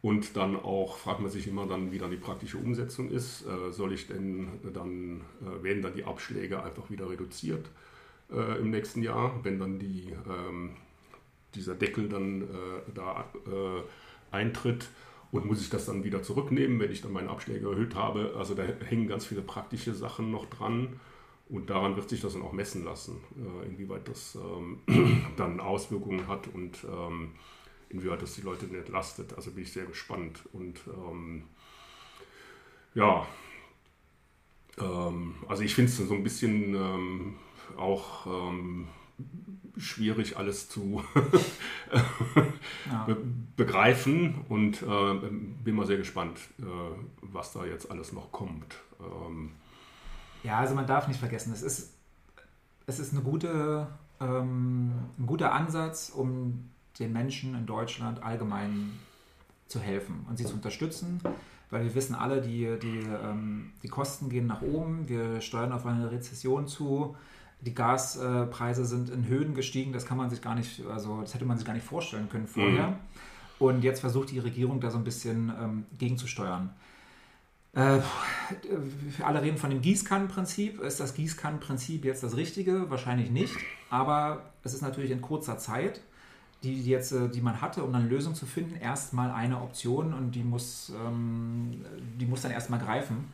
Und dann auch fragt man sich immer dann, wie dann die praktische Umsetzung ist. Äh, soll ich denn dann, äh, werden dann die Abschläge einfach wieder reduziert äh, im nächsten Jahr, wenn dann die, ähm, dieser Deckel dann äh, da äh, eintritt? und muss ich das dann wieder zurücknehmen, wenn ich dann meine Abschläge erhöht habe. Also da hängen ganz viele praktische Sachen noch dran und daran wird sich das dann auch messen lassen, äh, inwieweit das ähm, dann Auswirkungen hat und ähm, inwieweit das die Leute nicht lastet. Also bin ich sehr gespannt und ähm, ja, ähm, also ich finde es so ein bisschen ähm, auch ähm, schwierig alles zu ja. begreifen und äh, bin mal sehr gespannt, äh, was da jetzt alles noch kommt. Ja, also man darf nicht vergessen, es ist, es ist eine gute, ähm, ein guter Ansatz, um den Menschen in Deutschland allgemein zu helfen und sie zu unterstützen, weil wir wissen alle, die, die, ähm, die Kosten gehen nach oben, wir steuern auf eine Rezession zu die Gaspreise sind in Höhen gestiegen, das kann man sich gar nicht, also das hätte man sich gar nicht vorstellen können vorher. Mhm. Und jetzt versucht die Regierung da so ein bisschen ähm, gegenzusteuern. Äh, alle reden von dem Gießkannenprinzip. Ist das Gießkannenprinzip jetzt das Richtige? Wahrscheinlich nicht. Aber es ist natürlich in kurzer Zeit, die, die, jetzt, äh, die man hatte, um eine Lösung zu finden, erstmal eine Option und die muss, ähm, die muss dann erstmal greifen.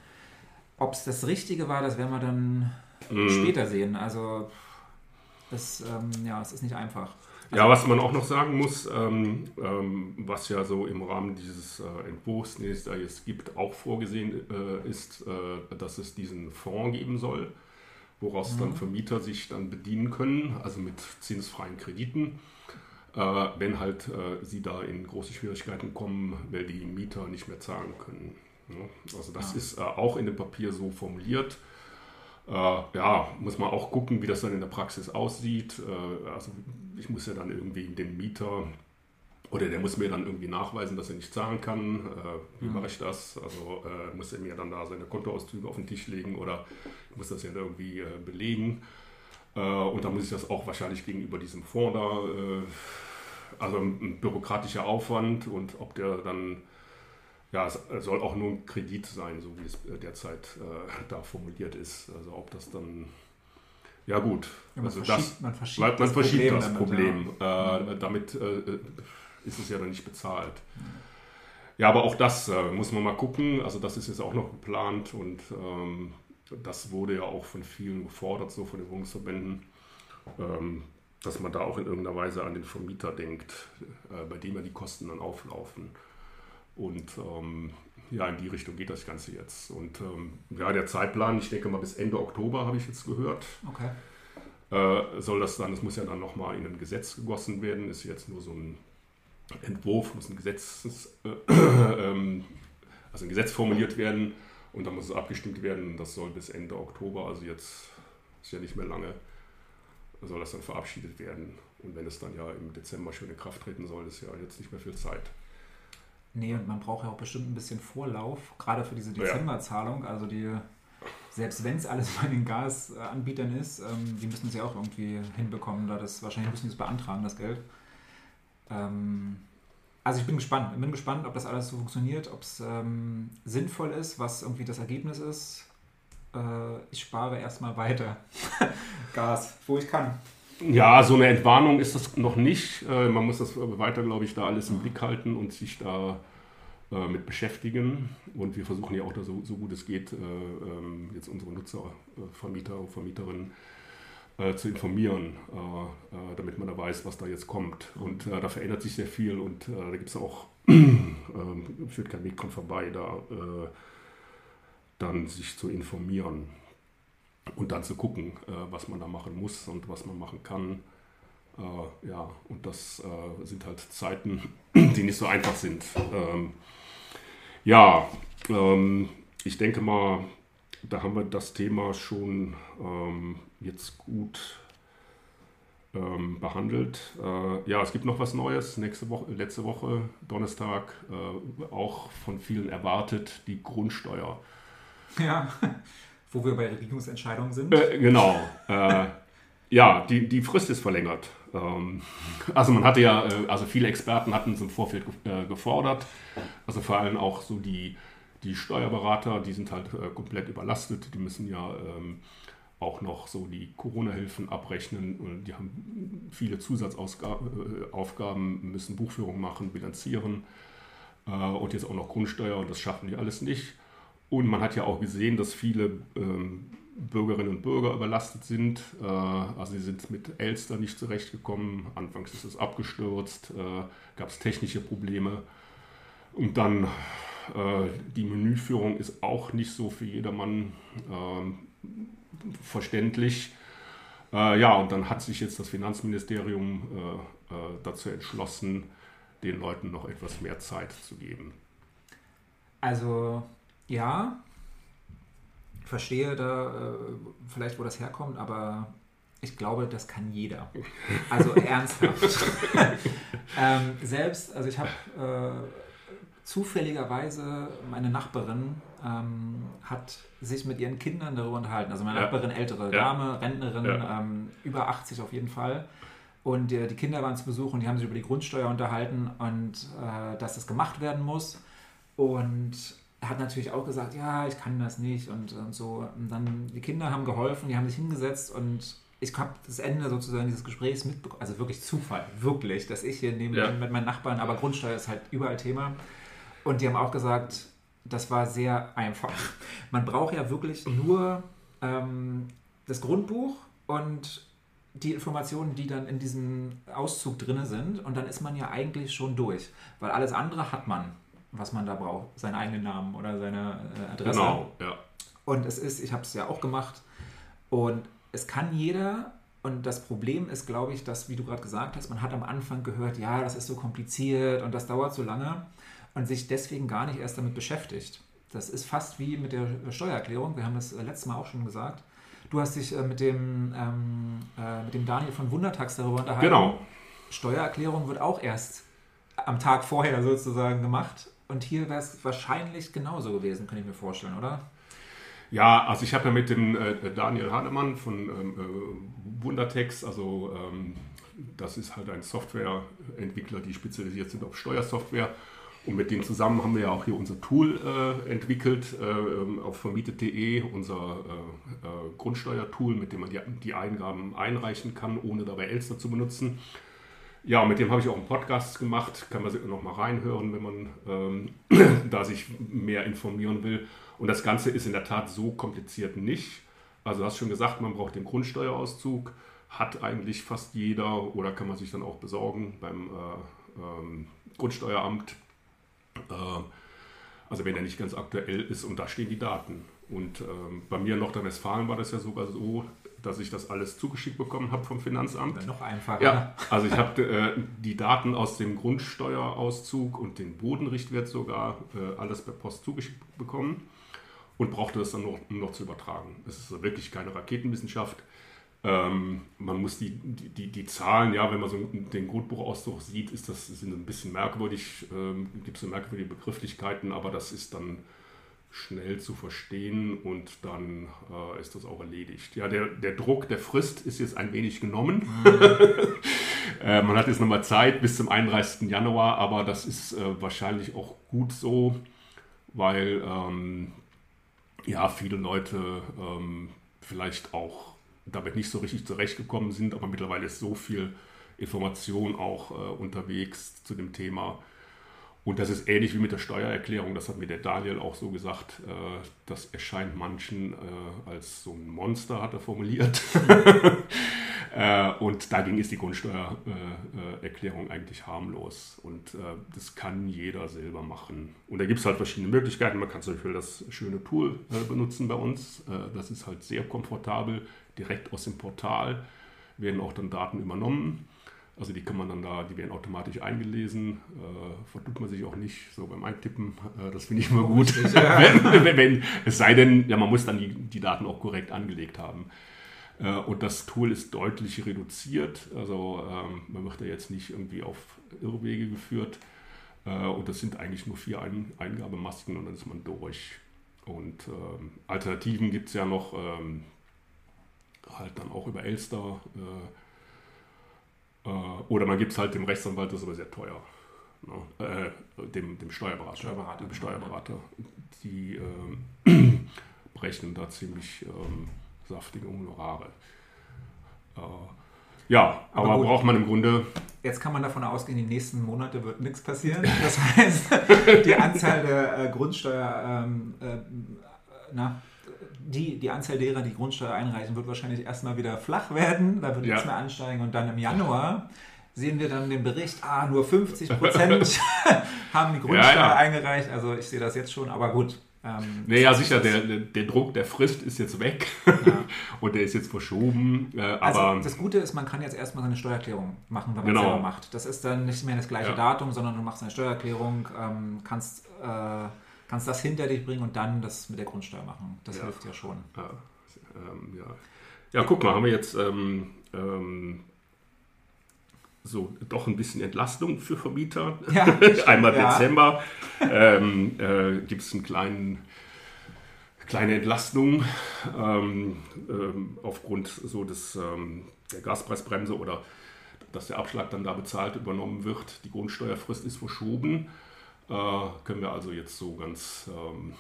Ob es das Richtige war, das werden wir dann mhm. später sehen. Also das, ähm, ja, es ist nicht einfach. Ja, was man auch noch sagen muss, ähm, ähm, was ja so im Rahmen dieses äh, Entwurfs, den es da jetzt gibt, auch vorgesehen äh, ist, äh, dass es diesen Fonds geben soll, woraus mhm. dann Vermieter sich dann bedienen können, also mit zinsfreien Krediten, äh, wenn halt äh, sie da in große Schwierigkeiten kommen, weil die Mieter nicht mehr zahlen können. Ja, also das ja. ist äh, auch in dem Papier so formuliert. Äh, ja, muss man auch gucken, wie das dann in der Praxis aussieht. Äh, also ich muss ja dann irgendwie den Mieter oder der muss mir dann irgendwie nachweisen, dass er nicht zahlen kann. Äh, wie mhm. mache ich das? Also äh, muss er mir dann da seine Kontoauszüge auf den Tisch legen oder ich muss das ja irgendwie äh, belegen. Äh, und dann muss ich das auch wahrscheinlich gegenüber diesem Fonds da, also ein bürokratischer Aufwand und ob der dann ja, es soll auch nur ein Kredit sein, so wie es äh, derzeit äh, da formuliert ist. Also ob das dann, ja gut, ja, man also das, man verschiebt man, das verschiebt Problem. Das Problem. Damit, ja. äh, damit äh, ist es ja dann nicht bezahlt. Ja, aber auch das äh, muss man mal gucken. Also das ist jetzt auch noch geplant und ähm, das wurde ja auch von vielen gefordert, so von den Wohnungsverbänden. Ähm, dass man da auch in irgendeiner Weise an den Vermieter denkt, äh, bei dem ja die Kosten dann auflaufen. Und ähm, ja, in die Richtung geht das Ganze jetzt. Und ähm, ja, der Zeitplan, ich denke mal bis Ende Oktober habe ich jetzt gehört. Okay. Äh, soll das dann, das muss ja dann nochmal in ein Gesetz gegossen werden, ist jetzt nur so ein Entwurf, muss ein Gesetz, äh, ähm, also ein Gesetz formuliert werden. Und dann muss es abgestimmt werden. Das soll bis Ende Oktober, also jetzt ist ja nicht mehr lange, soll das dann verabschiedet werden. Und wenn es dann ja im Dezember schon in Kraft treten soll, ist ja jetzt nicht mehr viel Zeit. Nee, und man braucht ja auch bestimmt ein bisschen Vorlauf, gerade für diese Dezemberzahlung. Also die, selbst wenn es alles bei den Gasanbietern ist, ähm, die müssen es ja auch irgendwie hinbekommen, da das wahrscheinlich müssen sie es beantragen, das Geld. Ähm, also ich bin gespannt. Ich bin gespannt, ob das alles so funktioniert, ob es ähm, sinnvoll ist, was irgendwie das Ergebnis ist. Äh, ich spare erstmal weiter Gas, wo ich kann. Ja, so eine Entwarnung ist das noch nicht. Äh, man muss das weiter, glaube ich, da alles im Blick halten und sich da äh, mit beschäftigen. Und wir versuchen ja auch da so, so gut es geht, äh, ähm, jetzt unsere Nutzer, Vermieter und Vermieterinnen zu informieren, damit man da weiß, was da jetzt kommt. Und da verändert sich sehr viel und da gibt es auch, ähm, führt kein Weg vorbei, da dann sich zu informieren und dann zu gucken, äh, was man da machen muss und was man machen kann. Äh, ja, und das äh, sind halt Zeiten, die nicht so einfach sind. Ähm, ja, ähm, ich denke mal, da haben wir das Thema schon ähm, jetzt gut behandelt. Ja, es gibt noch was Neues. Nächste Woche, letzte Woche, Donnerstag, auch von vielen erwartet, die Grundsteuer. Ja wo wir bei Regierungsentscheidungen sind. Äh, genau. Äh, ja, die, die Frist ist verlängert. Ähm, also man hatte ja, äh, also viele Experten hatten es im Vorfeld äh, gefordert. Also vor allem auch so die, die Steuerberater, die sind halt äh, komplett überlastet. Die müssen ja ähm, auch noch so die Corona-Hilfen abrechnen. Und die haben viele Zusatzaufgaben, müssen Buchführung machen, bilanzieren und jetzt auch noch Grundsteuer und das schaffen die alles nicht. Und man hat ja auch gesehen, dass viele ähm, Bürgerinnen und Bürger überlastet sind. Äh, also sie sind mit Elster nicht zurechtgekommen. Anfangs ist es abgestürzt, äh, gab es technische Probleme. Und dann äh, die Menüführung ist auch nicht so für jedermann ähm, verständlich. Äh, ja, und dann hat sich jetzt das Finanzministerium äh, äh, dazu entschlossen, den Leuten noch etwas mehr Zeit zu geben. Also ja, verstehe da äh, vielleicht, wo das herkommt, aber ich glaube, das kann jeder. Also ernsthaft. ähm, selbst, also ich habe äh, zufälligerweise meine Nachbarin ähm, hat sich mit ihren Kindern darüber unterhalten. Also meine ja. Nachbarin, ältere ja. Dame, Rentnerin, ja. ähm, über 80 auf jeden Fall. Und äh, die Kinder waren zu Besuch und die haben sich über die Grundsteuer unterhalten und äh, dass das gemacht werden muss. Und er hat natürlich auch gesagt, ja, ich kann das nicht und, und so. Und dann die Kinder haben geholfen, die haben sich hingesetzt und ich habe das Ende sozusagen dieses Gesprächs mitbekommen. Also wirklich Zufall, wirklich, dass ich hier neben ja. mit meinen Nachbarn, aber Grundsteuer ist halt überall Thema. Und die haben auch gesagt, das war sehr einfach. Man braucht ja wirklich nur ähm, das Grundbuch und die Informationen, die dann in diesem Auszug drin sind. Und dann ist man ja eigentlich schon durch. Weil alles andere hat man was man da braucht. Seinen eigenen Namen oder seine äh, Adresse. Genau, ja. Und es ist, ich habe es ja auch gemacht. Und es kann jeder. Und das Problem ist, glaube ich, dass, wie du gerade gesagt hast, man hat am Anfang gehört, ja, das ist so kompliziert und das dauert so lange und sich deswegen gar nicht erst damit beschäftigt. Das ist fast wie mit der Steuererklärung. Wir haben das äh, letztes Mal auch schon gesagt. Du hast dich äh, mit dem, ähm, äh, mit dem Daniel von Wundertax darüber unterhalten. Genau. Steuererklärung wird auch erst am Tag vorher sozusagen gemacht und hier wäre es wahrscheinlich genauso gewesen, kann ich mir vorstellen, oder? Ja, also ich habe ja mit dem äh, Daniel Hahnemann von ähm, äh, Wundertext, also ähm, das ist halt ein Softwareentwickler, die spezialisiert sind auf Steuersoftware. Und mit denen zusammen haben wir ja auch hier unser Tool äh, entwickelt äh, auf vermietet.de, unser äh, äh, Grundsteuertool, mit dem man die, die, Eingaben einreichen kann, ohne dabei Elster zu benutzen. Ja, mit dem habe ich auch einen Podcast gemacht. Kann man noch mal reinhören, wenn man ähm, da sich mehr informieren will. Und das Ganze ist in der Tat so kompliziert nicht. Also du hast schon gesagt, man braucht den Grundsteuerauszug. Hat eigentlich fast jeder oder kann man sich dann auch besorgen beim äh, ähm, Grundsteueramt. Äh, also wenn er nicht ganz aktuell ist und da stehen die Daten. Und ähm, bei mir in Nordrhein-Westfalen war das ja sogar so, dass ich das alles zugeschickt bekommen habe vom Finanzamt. Ja, noch einfacher. Ja, also ich habe äh, die Daten aus dem Grundsteuerauszug und den Bodenrichtwert sogar äh, alles per Post zugeschickt bekommen. und brauchte das dann noch, um noch zu übertragen. Es ist wirklich keine Raketenwissenschaft. Ähm, man muss die, die, die Zahlen, ja, wenn man so den Grundbuchausdruck sieht, ist das sind ein bisschen merkwürdig, ähm, gibt es so merkwürdige Begrifflichkeiten, aber das ist dann schnell zu verstehen und dann äh, ist das auch erledigt. Ja, der, der Druck der Frist ist jetzt ein wenig genommen. Mhm. äh, man hat jetzt nochmal Zeit bis zum 31. Januar, aber das ist äh, wahrscheinlich auch gut so, weil ähm, ja, viele Leute ähm, vielleicht auch damit nicht so richtig zurechtgekommen sind, aber mittlerweile ist so viel Information auch äh, unterwegs zu dem Thema. Und das ist ähnlich wie mit der Steuererklärung, das hat mir der Daniel auch so gesagt, äh, das erscheint manchen äh, als so ein Monster, hat er formuliert. äh, und dagegen ist die Grundsteuererklärung eigentlich harmlos. Und das kann jeder selber machen. Und da gibt es halt verschiedene Möglichkeiten. Man kann zum Beispiel das schöne Tool benutzen bei uns. Das ist halt sehr komfortabel direkt aus dem Portal werden auch dann Daten übernommen. Also die kann man dann da, die werden automatisch eingelesen, äh, vertut man sich auch nicht so beim Eintippen, äh, das finde ich immer gut. wenn, wenn, wenn, es sei denn, ja, man muss dann die, die Daten auch korrekt angelegt haben. Äh, und das Tool ist deutlich reduziert, also ähm, man wird da jetzt nicht irgendwie auf Irrwege geführt. Äh, und das sind eigentlich nur vier Ein Eingabemasken und dann ist man durch. Und ähm, Alternativen gibt es ja noch, ähm, halt dann auch über Elster. Äh, äh, oder man gibt es halt dem Rechtsanwalt, das ist aber sehr teuer. Ne? Äh, dem, dem Steuerberater. Steuerberater. Dem Steuerberater. Die äh, berechnen da ziemlich ähm, saftige Honorare. Äh, ja, aber, aber braucht man im Grunde. Jetzt kann man davon ausgehen, die nächsten Monate wird nichts passieren. Das heißt, die Anzahl der äh, Grundsteuer, ähm, äh, na, die, die Anzahl derer, die Grundsteuer einreichen, wird wahrscheinlich erstmal wieder flach werden. Da wird ja. nichts mehr ansteigen. Und dann im Januar sehen wir dann den Bericht, ah, nur 50 Prozent haben die Grundsteuer ja, ja. eingereicht. Also ich sehe das jetzt schon, aber gut. Ähm, naja, sicher, der, der Druck der Frist ist jetzt weg ja. und der ist jetzt verschoben. Äh, also aber das Gute ist, man kann jetzt erstmal seine Steuererklärung machen, wenn man genau. selber macht. Das ist dann nicht mehr das gleiche Datum, sondern du machst eine Steuererklärung, ähm, kannst äh, kannst das hinter dich bringen und dann das mit der Grundsteuer machen. Das ja. hilft ja schon. Ja, ähm, ja. ja, guck mal, haben wir jetzt ähm, ähm, so doch ein bisschen Entlastung für Vermieter. Einmal. Dezember ähm, äh, gibt es einen kleinen kleine Entlastung ähm, ähm, aufgrund so des ähm, der Gaspreisbremse oder dass der Abschlag dann da bezahlt übernommen wird. Die Grundsteuerfrist ist verschoben. Äh, können wir also jetzt so ganz, ähm,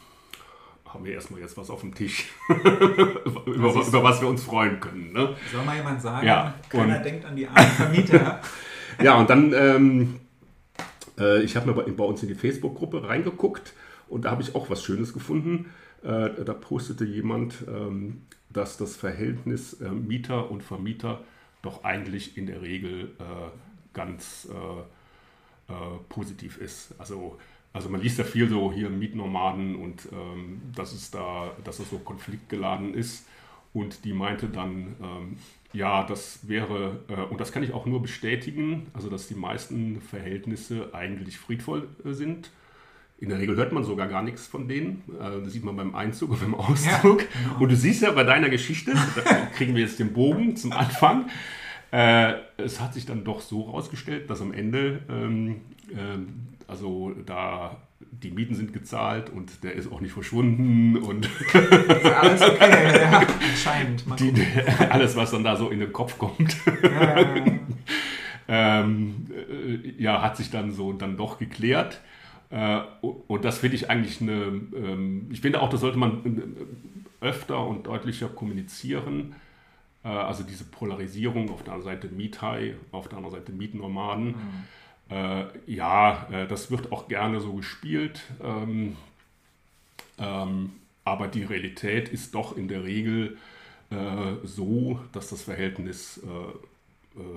haben wir erstmal jetzt was auf dem Tisch, über, über, was wir uns freuen können. Ne? Soll mal jemand sagen, ja, keiner und, denkt an die armen Vermieter. ja, und dann, ähm, äh, ich habe mir bei, bei, uns in die Facebook-Gruppe reingeguckt und da habe ich auch was Schönes gefunden. Äh, da postete jemand, ähm, dass das Verhältnis äh, Mieter und Vermieter doch eigentlich in der Regel äh, ganz äh, positiv ist. Also, also man liest ja viel so hier Mietnomaden und ähm, dass es da, dass es so konfliktgeladen ist. Und die meinte dann, ähm, ja, das wäre, äh, und das kann ich auch nur bestätigen, also dass die meisten Verhältnisse eigentlich friedvoll äh, sind. In der Regel hört man sogar gar nichts von denen. Äh, das sieht man beim Einzug und beim Auszug. Ja, genau. Und du siehst ja bei deiner Geschichte, da kriegen wir jetzt den Bogen zum Anfang, äh, es hat sich dann doch so herausgestellt, dass am Ende, ähm, äh, also da die Mieten sind gezahlt und der ist auch nicht verschwunden und alles okay, ja, anscheinend. Die, alles, was dann da so in den Kopf kommt, ja, ähm, äh, ja, hat sich dann so dann doch geklärt. Äh, und das finde ich eigentlich eine, ähm, ich finde auch, das sollte man äh, öfter und deutlicher kommunizieren äh, also diese Polarisierung auf der einen Seite Miethai, auf der anderen Seite Mietnomaden. Mhm. Äh, ja, äh, das wird auch gerne so gespielt. Ähm, ähm, aber die Realität ist doch in der Regel äh, so, dass das Verhältnis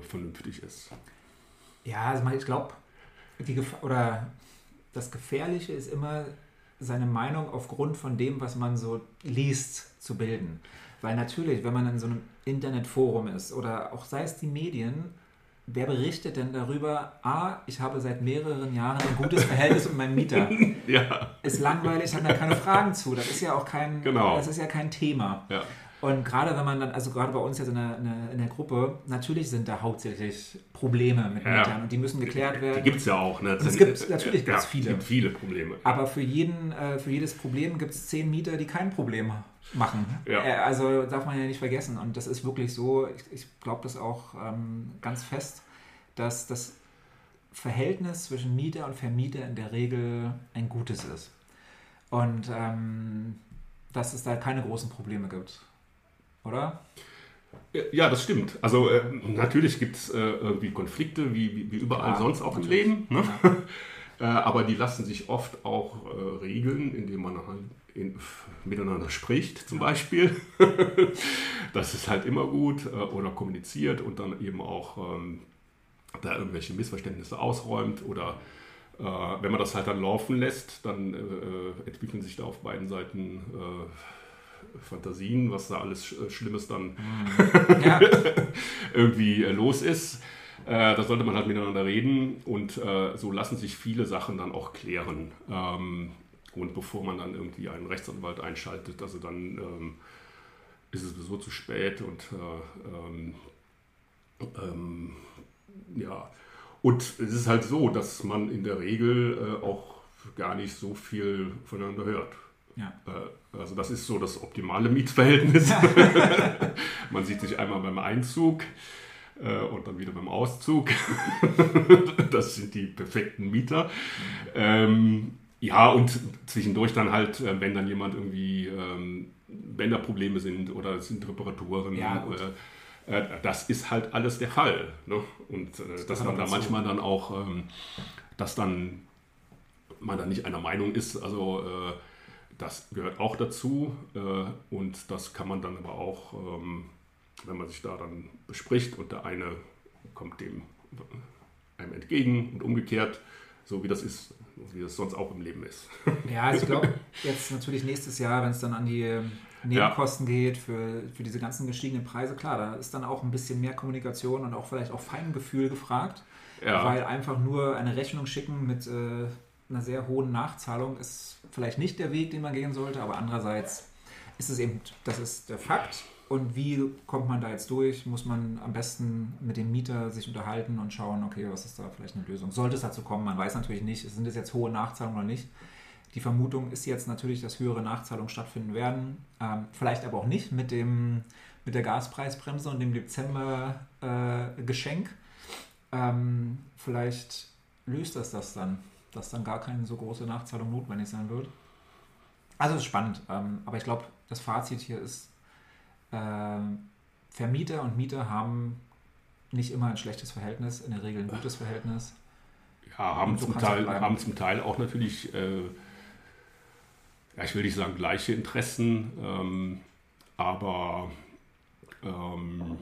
vernünftig ist. Ja, also ich glaube, oder das Gefährliche ist immer, seine Meinung aufgrund von dem, was man so liest, zu bilden. Weil natürlich, wenn man in so einem Internetforum ist oder auch sei es die Medien, wer berichtet denn darüber, A, ich habe seit mehreren Jahren ein gutes Verhältnis mit meinem Mieter. ja. Ist langweilig, hat da keine Fragen zu. Das ist ja auch kein, Genau. das ist ja kein Thema. Ja. Und gerade wenn man dann, also gerade bei uns jetzt in der, in der, Gruppe, natürlich sind da hauptsächlich Probleme mit Ja. Mietern und die müssen geklärt Die werden. gibt es ja auch. Ne? es gibt- natürlich gibt's ja, viele. gibt viele Probleme. Aber für, jeden, äh, für jedes Problem gibt es zehn Mieter, die kein Problem machen. Ja. Äh, also darf man ja nicht vergessen. Und das ist wirklich so, ich, ich glaube das auch ähm, ganz fest, dass das Verhältnis zwischen Mieter und Vermieter in der Regel ein gutes ist. Und ähm, dass es da keine großen Probleme gibt. Oder? Ja, das stimmt. Also äh, natürlich gibt es äh, irgendwie Konflikte, wie, wie, wie überall Ja, sonst auch im natürlich. Leben. Ne? Ja. Äh, aber die lassen sich oft auch äh, regeln, indem man halt in, miteinander spricht, zum Beispiel. das ist halt immer gut. Äh, oder kommuniziert und dann eben auch ähm, da irgendwelche Missverständnisse ausräumt. Oder äh, wenn man das halt dann laufen lässt, dann äh, entwickeln sich da auf beiden Seiten äh, Fantasien, was da alles Sch- Schlimmes dann ja. irgendwie los ist. Äh, da sollte man halt miteinander reden und äh, so lassen sich viele Sachen dann auch klären. Ähm, und bevor man dann irgendwie einen Rechtsanwalt einschaltet, also dann ähm, ist es sowieso zu spät und äh, ähm, ähm, ja. Und es ist halt so, dass man in der Regel äh, auch gar nicht so viel voneinander hört. Ja. Äh, Also das ist so das optimale Mietverhältnis. Man sieht sich einmal beim Einzug äh, und dann wieder beim Auszug. Das sind die perfekten Mieter. Ähm, ja, und zwischendurch dann halt, äh, wenn dann jemand irgendwie, ähm, wenn da Probleme sind oder es sind Reparaturen, Ja, äh, äh, das ist halt alles der Fall. Ne? Und äh, dass man da manchmal dann auch, ähm, dass dann man da nicht einer Meinung ist, also äh, das gehört auch dazu und das kann man dann aber auch, ähm, wenn man sich da dann bespricht und der eine kommt dem einem entgegen und umgekehrt, so wie das ist, wie das sonst auch im Leben ist. Ja, also ich glaube, jetzt natürlich nächstes Jahr, wenn es dann an die ähm, Nebenkosten geht für, für diese ganzen gestiegenen Preise, klar, da ist dann auch ein bisschen mehr Kommunikation und auch vielleicht auch Feingefühl gefragt, Ja. weil einfach nur eine Rechnung schicken mit äh, einer sehr hohen Nachzahlung ist vielleicht nicht der Weg, den man gehen sollte, aber andererseits ist es eben, das ist der Fakt. Und wie kommt man da jetzt durch? Muss man am besten mit dem Mieter sich unterhalten und schauen, okay, was ist da vielleicht eine Lösung? Sollte es dazu kommen, man weiß natürlich nicht, sind es jetzt hohe Nachzahlungen oder nicht. Die Vermutung ist jetzt natürlich, dass höhere Nachzahlungen stattfinden werden. Ähm, vielleicht aber auch nicht mit, dem, mit der Gaspreisbremse und dem Dezember-Geschenk. ähm, vielleicht löst das das dann, dass dann gar keine so große Nachzahlung notwendig sein wird. Also es ist spannend, ähm, aber ich glaube, das Fazit hier ist, Vermieter und Mieter haben nicht immer ein schlechtes Verhältnis, in der Regel ein gutes Verhältnis. Ja, haben, so zum Teil, haben zum Teil auch natürlich, äh, ja, ich will nicht sagen gleiche Interessen, ähm, aber ähm,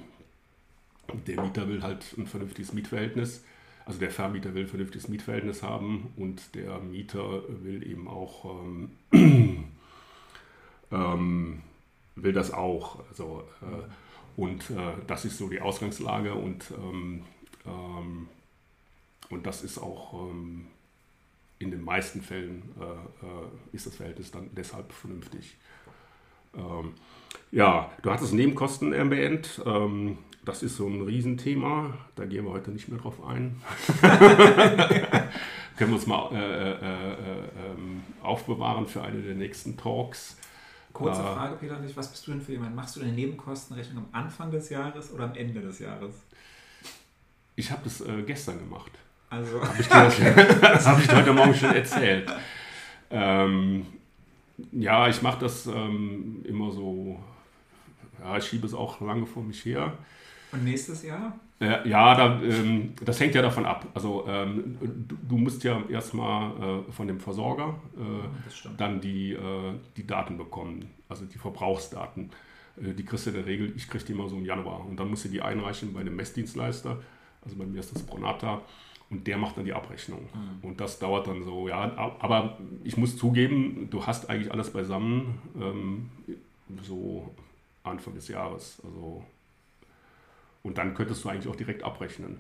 der Mieter will halt ein vernünftiges Mietverhältnis. Also der Vermieter will ein vernünftiges Mietverhältnis haben und der Mieter will eben auch ähm, ähm, will das auch. Also, äh, und äh, das ist so die Ausgangslage und ähm, ähm, und das ist auch ähm, in den meisten Fällen äh, äh, ist das Verhältnis dann deshalb vernünftig. Ähm, ja, du hattest Nebenkosten erwähnt. Das ist so ein Riesenthema. Da gehen wir heute nicht mehr drauf ein. Können wir uns mal äh, äh, ähm, aufbewahren für eine der nächsten Talks. Kurze Äh, Frage, Peter, was bist du denn für jemand? Machst du deine Nebenkostenrechnung am Anfang des Jahres oder am Ende des Jahres? Ich habe das äh, gestern gemacht. Also, Hab ich habe ich dir heute Morgen schon erzählt. Ähm, ja, ich mache das ähm, immer so, ja, ich schiebe es auch lange vor mich her. Und nächstes Jahr? Äh, ja, da, ähm, das hängt ja davon ab. Also ähm, du, du musst ja erstmal äh, von dem Versorger äh, dann die, äh, die Daten bekommen, also die Verbrauchsdaten. Äh, die kriegst du in der Regel, ich kriege die immer so im Januar und dann musst du die einreichen bei einem Messdienstleister. Also bei mir ist das Bronata und der macht dann die Abrechnung. Und das dauert dann so, ja, aber ich muss zugeben, du hast eigentlich alles beisammen, ähm, so Anfang des Jahres. Also, und dann könntest du eigentlich auch direkt abrechnen.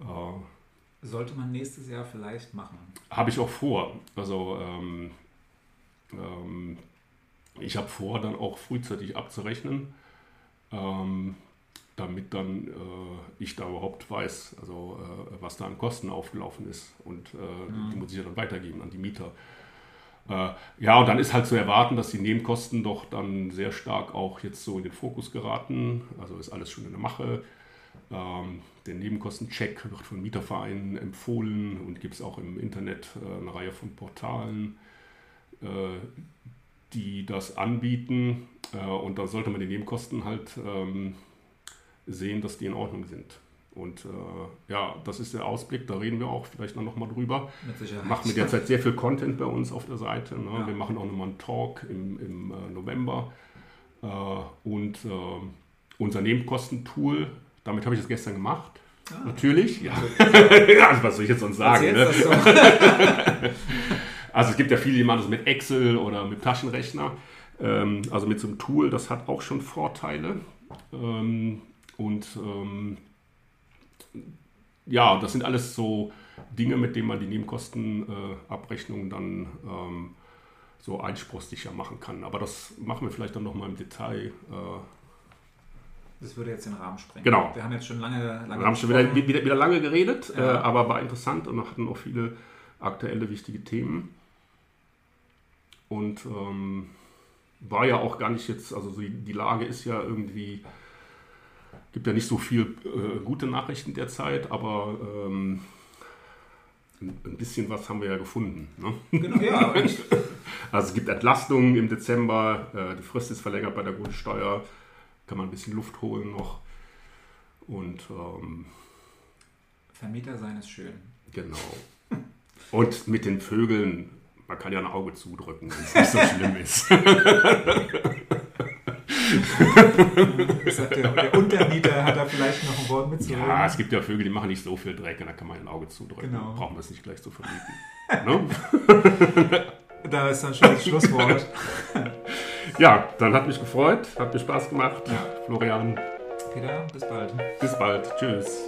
Äh, Sollte man nächstes Jahr vielleicht machen. Habe ich auch vor. Also ähm, ähm, ich habe vor, dann auch frühzeitig abzurechnen, ähm, damit dann äh, ich da überhaupt weiß, also äh, was da an Kosten aufgelaufen ist. Und äh, mhm. die muss ich ja dann weitergeben an die Mieter. Äh, ja, und dann ist halt zu erwarten, dass die Nebenkosten doch dann sehr stark auch jetzt so in den Fokus geraten. Also ist alles schon in der Mache. Ähm, der Nebenkostencheck wird von Mietervereinen empfohlen und gibt es auch im Internet äh, eine Reihe von Portalen, äh, die das anbieten. Und da sollte man die Nebenkosten halt ähm, sehen, dass die in Ordnung sind. Und äh, ja, das ist der Ausblick, da reden wir auch vielleicht noch mal drüber. Mit Sicherheit. Machen wir derzeit sehr viel Content bei uns auf der Seite. Ne? Ja. Wir machen auch nochmal einen Talk im, im äh, November. Äh, und äh, unser Nebenkostentool, damit habe ich das gestern gemacht. Ah. Natürlich, ja. ja. Was soll ich jetzt sonst sagen? Ne? So. also es gibt ja viele, die machen das mit Excel oder mit Taschenrechner. Ähm, also mit so einem Tool, das hat auch schon Vorteile. Ähm, und ähm, ja, das sind alles so Dinge, mit denen man die Nebenkostenabrechnung äh, dann ähm, so einspruchsicher machen kann. Aber das machen wir vielleicht dann nochmal im Detail. Äh, das würde jetzt den Rahmen sprengen. Genau. Wir haben jetzt schon lange, lange wir haben schon wieder, wieder, wieder lange geredet, ja. äh, aber war interessant und hatten auch viele aktuelle wichtige Themen. Und ähm, war ja auch gar nicht jetzt, also die Lage ist ja irgendwie gibt ja nicht so viel äh, gute Nachrichten derzeit, aber ähm, ein bisschen was haben wir ja gefunden. Ne? Genau, ja. also es gibt Entlastungen im Dezember, äh, die Frist ist verlängert bei der Grundsteuer, kann man ein bisschen Luft holen noch. Und ähm, Vermieter sein ist schön. Genau. Und mit den Vögeln, man kann ja ein Auge zudrücken, wenn es nicht so schlimm ist. der, der, Untermieter hat da vielleicht noch ein Wort mitzureden. Ja, es gibt ja Vögel, die machen nicht so viel Dreck und da kann man ein Auge zudrücken. Genau. Brauchen wir es nicht gleich zu verbieten. ne? da ist dann schon das Schlusswort. ja, dann hat mich gefreut, hat mir Spaß gemacht. Ja. Florian. Peter, bis bald. Bis bald. Tschüss.